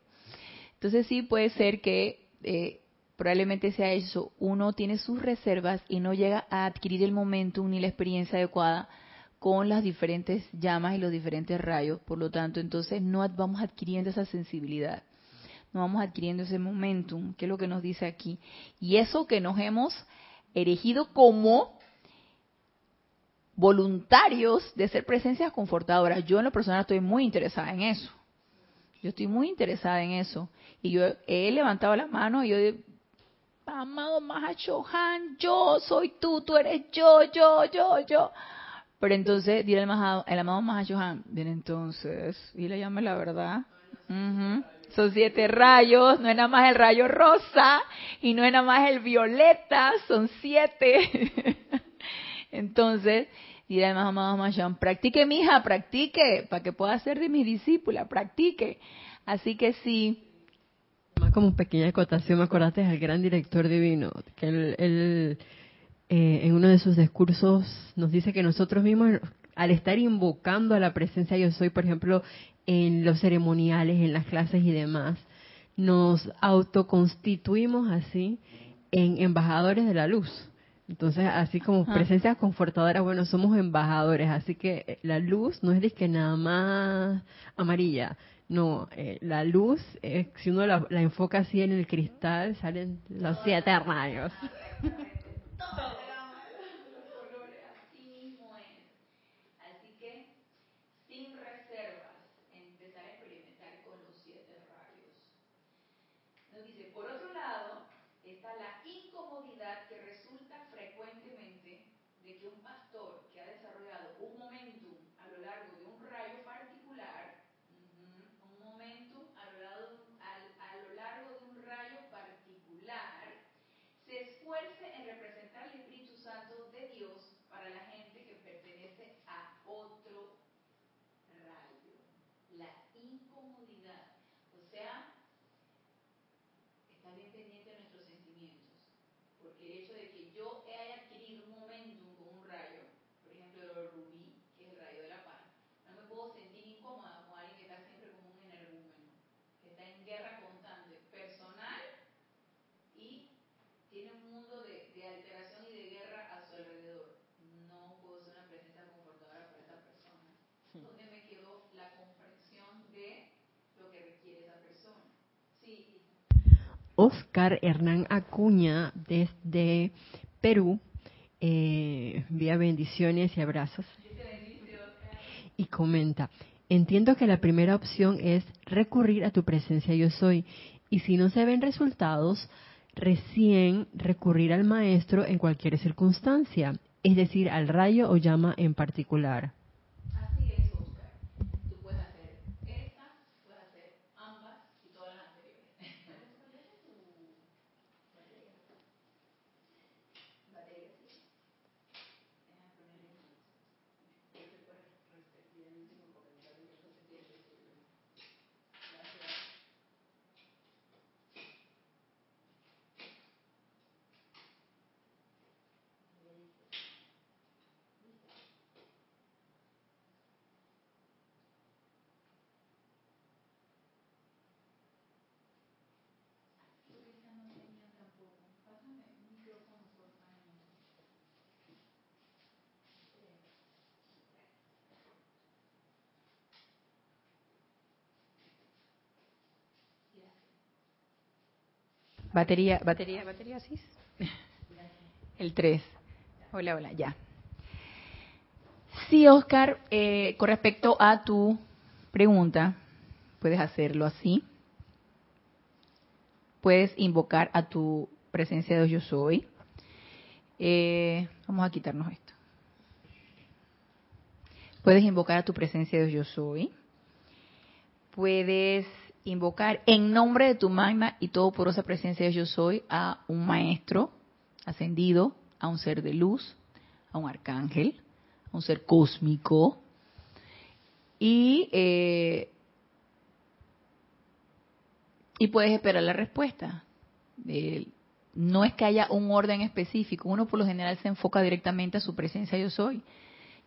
Entonces sí puede ser que eh, probablemente sea eso, uno tiene sus reservas y no llega a adquirir el momentum ni la experiencia adecuada con las diferentes llamas y los diferentes rayos, por lo tanto, entonces no vamos adquiriendo esa sensibilidad, no vamos adquiriendo ese momentum, que es lo que nos dice aquí. Y eso que nos hemos erigido como voluntarios de ser presencias confortadoras. Yo en lo personal estoy muy interesada en eso. Yo estoy muy interesada en eso. Y yo he levantado la mano y yo amado Mahachohan, yo soy tú, tú eres yo, yo, yo, yo. Pero entonces, dirá el, amado, el amado Mahashohan, bien entonces, y le llame la verdad. Son siete rayos, no es nada más el rayo rosa y no es nada más el violeta, son siete. entonces, dirá el amado Mahashohan, practique mi hija, practique, para que pueda ser de mi discípula, practique. Así que sí. Más como pequeña acotación, me acordaste al gran director divino, que él eh, en uno de sus discursos nos dice que nosotros mismos, al estar invocando a la presencia yo soy, por ejemplo, en los ceremoniales, en las clases y demás, nos autoconstituimos así en embajadores de la luz. Entonces, así como presencia confortadora, bueno, somos embajadores, así que eh, la luz no es de que nada más amarilla, no, eh, la luz, si uno la, la, enfoca así en el cristal, salen los siete rayos. Oscar Hernán Acuña desde Perú. Eh, bendiciones y abrazos. Y comenta, entiendo que la primera opción es recurrir a tu presencia yo soy. Y si no se ven resultados, recién recurrir al maestro en cualquier circunstancia, es decir, al rayo o llama en particular. Batería, batería, batería, sí. El 3. Hola, hola, ya. Sí, Oscar, eh, con respecto a tu pregunta, puedes hacerlo así. Puedes invocar a tu presencia de yo soy. Eh, vamos a quitarnos esto. Puedes invocar a tu presencia de yo soy. Puedes invocar en nombre de tu magna y todo por esa presencia de yo soy a un maestro ascendido, a un ser de luz, a un arcángel, a un ser cósmico. Y, eh, y puedes esperar la respuesta. no es que haya un orden específico, uno por lo general se enfoca directamente a su presencia yo soy.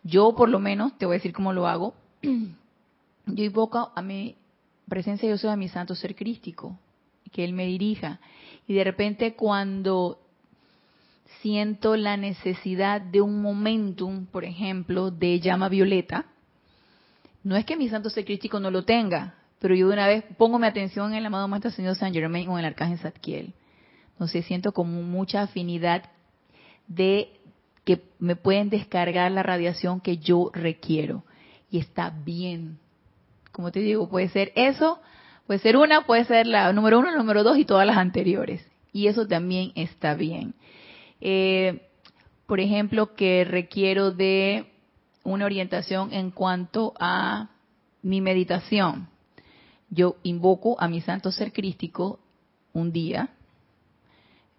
Yo por lo menos, te voy a decir cómo lo hago, yo invoco a mi presencia yo soy a mi santo ser crístico, que Él me dirija. Y de repente cuando siento la necesidad de un momentum, por ejemplo, de llama violeta, no es que mi santo ser crístico no lo tenga, pero yo de una vez pongo mi atención en el amado Maestro Señor San Germain o en el Arcángel Zadkiel. Entonces siento como mucha afinidad de que me pueden descargar la radiación que yo requiero. Y está bien, como te digo, puede ser eso, puede ser una, puede ser la número uno, la número dos y todas las anteriores. Y eso también está bien. Eh, por ejemplo, que requiero de una orientación en cuanto a mi meditación. Yo invoco a mi santo ser crístico un día,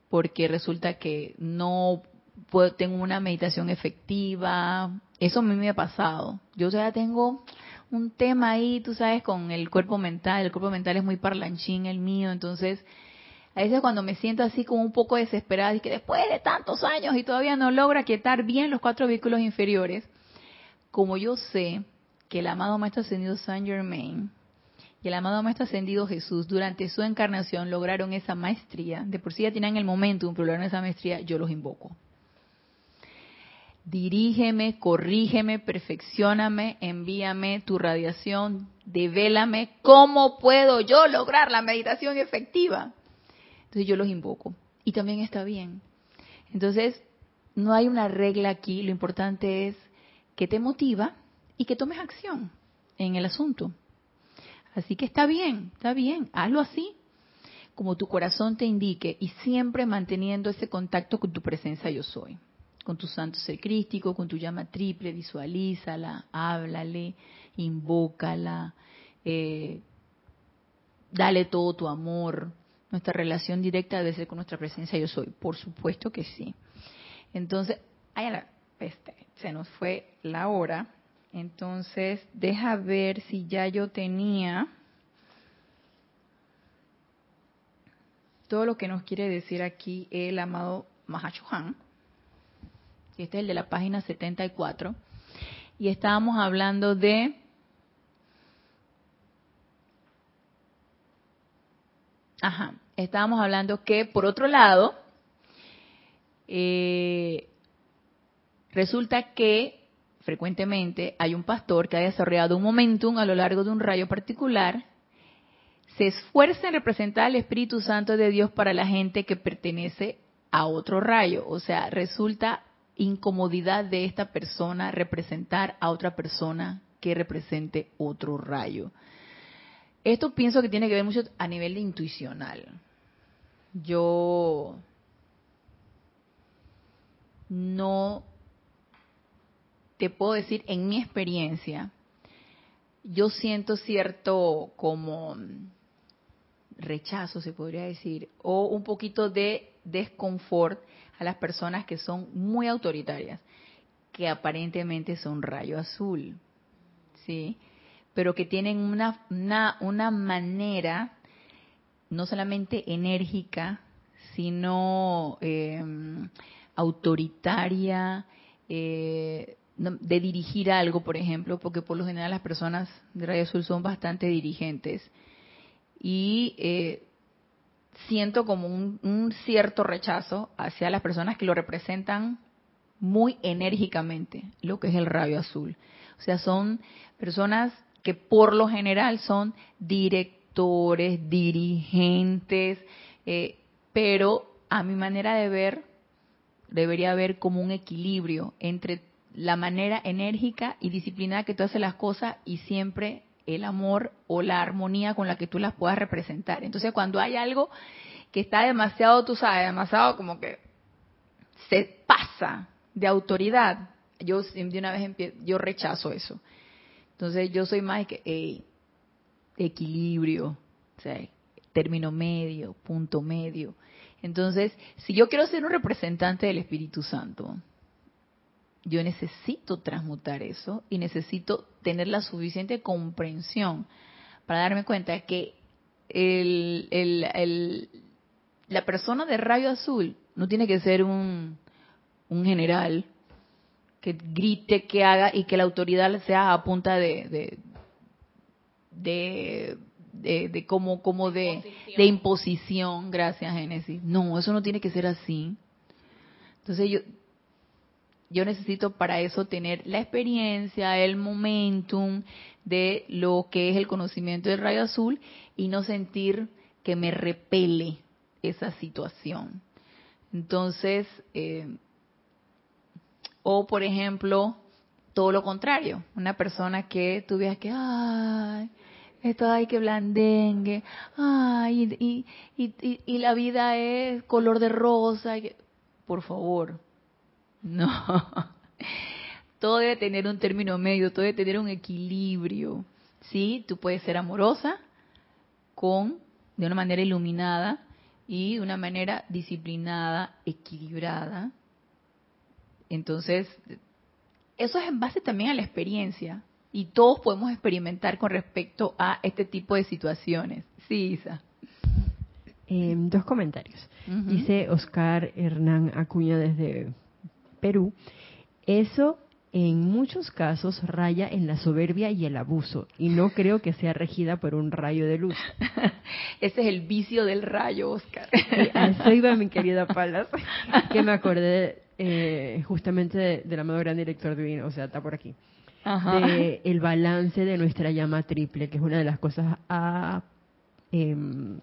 porque resulta que no puedo, tengo una meditación efectiva. Eso a mí me ha pasado. Yo ya tengo un tema ahí, tú sabes, con el cuerpo mental. El cuerpo mental es muy parlanchín el mío, entonces a veces cuando me siento así como un poco desesperada y que después de tantos años y todavía no logra quietar bien los cuatro vehículos inferiores, como yo sé que el amado Maestro Ascendido Saint Germain y el amado Maestro Ascendido Jesús durante su encarnación lograron esa maestría, de por sí ya tienen el momento, un problema esa maestría, yo los invoco dirígeme, corrígeme, perfeccioname, envíame tu radiación, devélame cómo puedo yo lograr la meditación efectiva. Entonces yo los invoco y también está bien. Entonces, no hay una regla aquí, lo importante es que te motiva y que tomes acción en el asunto. Así que está bien, está bien, hazlo así, como tu corazón te indique y siempre manteniendo ese contacto con tu presencia yo soy con tu santo ser crístico, con tu llama triple, visualízala, háblale, invócala, eh, dale todo tu amor. Nuestra relación directa debe ser con nuestra presencia yo soy, por supuesto que sí. Entonces, este, se nos fue la hora. Entonces, deja ver si ya yo tenía todo lo que nos quiere decir aquí el amado Mahachohan este es el de la página 74, y estábamos hablando de Ajá, estábamos hablando que por otro lado, eh, resulta que frecuentemente hay un pastor que ha desarrollado un momentum a lo largo de un rayo particular, se esfuerza en representar al Espíritu Santo de Dios para la gente que pertenece a otro rayo, o sea, resulta incomodidad de esta persona representar a otra persona que represente otro rayo. Esto pienso que tiene que ver mucho a nivel de intuicional. Yo no te puedo decir en mi experiencia, yo siento cierto como rechazo, se podría decir, o un poquito de desconfort a las personas que son muy autoritarias, que aparentemente son rayo azul, ¿sí? Pero que tienen una, una, manera no solamente enérgica, sino em, autoritaria, eh, de dirigir algo, por ejemplo, porque por lo general las personas de Rayo Azul son bastante dirigentes. Y eh, siento como un, cierto rechazo hacia las personas que lo representan muy enérgicamente, lo que es el rayo azul. O sea, son personas que por lo general son directores, dirigentes, eh, pero a mi manera de ver, debería haber como un equilibrio entre la manera enérgica y disciplinada que tú haces las cosas y siempre el amor o la armonía con la que tú las puedas representar. Entonces, cuando hay algo que está demasiado, tú sabes, demasiado como que se pasa de autoridad, yo de una vez yo rechazo eso. Entonces, yo soy más que equilibrio, o sea, término medio, punto medio. Entonces, si yo quiero ser un representante del Espíritu Santo, yo necesito transmutar eso y necesito tener la suficiente comprensión para darme cuenta que la persona de rayo azul no tiene que ser un, general que grite, que haga y que la autoridad sea a punta de, de, de, como, como de, de imposición, gracias Génesis. No, eso no tiene que ser así. Entonces yo, yo necesito para eso tener la experiencia, el momentum de lo que es el conocimiento del rayo azul y no sentir que me repele esa situación. Entonces, eh, o por ejemplo, todo lo contrario, una persona que tú veas que, ay, esto hay que blandengue, ay, y, y, y, la vida es color de rosa, por favor, no. Todo debe tener un término medio, todo debe tener un equilibrio. ¿Sí? Tú puedes ser amorosa con de una manera iluminada y de una manera disciplinada, equilibrada. Entonces, eso es en base también a la experiencia y todos podemos experimentar con respecto a este tipo de situaciones. Sí, Isa. Em, dos comentarios. Dice Oscar Hernán Acuña desde Perú, eso en muchos casos raya en la soberbia y el abuso, y no creo que sea regida por un rayo de luz. Ese es el vicio del rayo, Oscar. eso iba mi querida Palas, que me acordé eh, justamente del amado gran director divino, o sea, está por aquí. De el balance de nuestra llama triple, que es una de las cosas a em,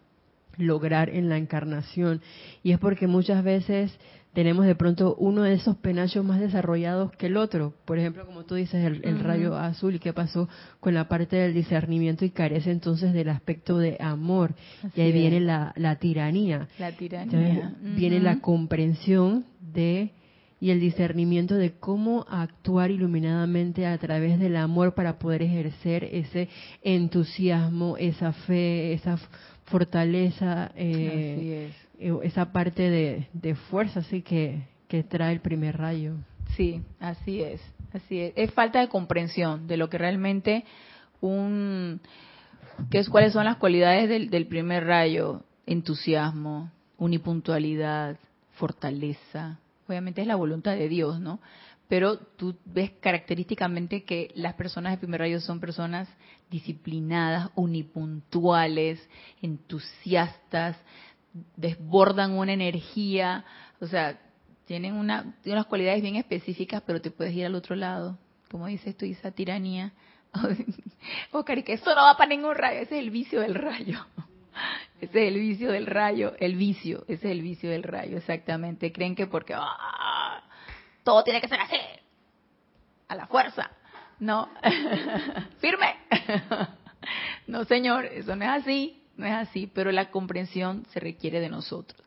lograr en la encarnación. Y es porque muchas veces tenemos de pronto uno de esos penachos más desarrollados que el otro. Por ejemplo, como tú dices, el, rayo azul, ¿qué pasó con la parte del discernimiento y carece entonces del aspecto de amor? y ahí viene la, tiranía. La tiranía. Viene la comprensión de y el discernimiento de cómo actuar iluminadamente a través del amor para poder ejercer ese entusiasmo, esa fe, esa fortaleza. Eh, esa parte de, fuerza así que, que trae el primer rayo. Sí, así es, así es. Es falta de comprensión de lo que realmente un, que es cuáles son las cualidades del, del primer rayo, entusiasmo, unipuntualidad, fortaleza. Obviamente es la voluntad de Dios, ¿no? Pero tú ves característicamente que las personas de primer rayo son personas disciplinadas, unipuntuales, entusiastas, desbordan una energía, o sea, tienen, una, unas cualidades bien específicas, pero te puedes ir al otro lado, como dices tú, esa tiranía. Oscar, y que eso no va para ningún rayo, ese es el vicio del rayo. Ese es el vicio del rayo, el vicio, ese es el vicio del rayo, exactamente. Creen que porque ¡ah! todo tiene que ser así, a la fuerza, no, firme. no, señor, eso no es así no es así, pero la comprensión se requiere de nosotros.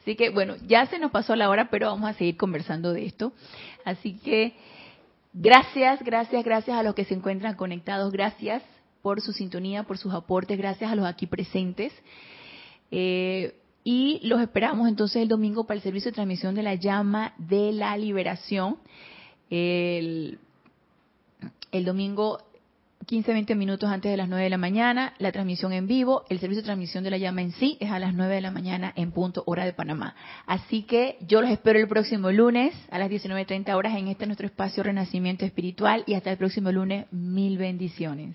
Así que bueno, ya se nos pasó la hora, pero vamos a seguir conversando de esto. Así que gracias, gracias, gracias a los que se encuentran conectados, gracias por su sintonía, por sus aportes, gracias a los aquí presentes. Eh, y los esperamos entonces el domingo para el servicio de transmisión de la llama de la liberación. El, el domingo 15, 20 minutos antes de las 9 de la mañana, la transmisión en vivo, el servicio de transmisión de la llama en sí es a las 9 de la mañana en punto hora de Panamá. Así que yo los espero el próximo lunes a las 19.30 horas en este nuestro espacio Renacimiento Espiritual y hasta el próximo lunes, mil bendiciones.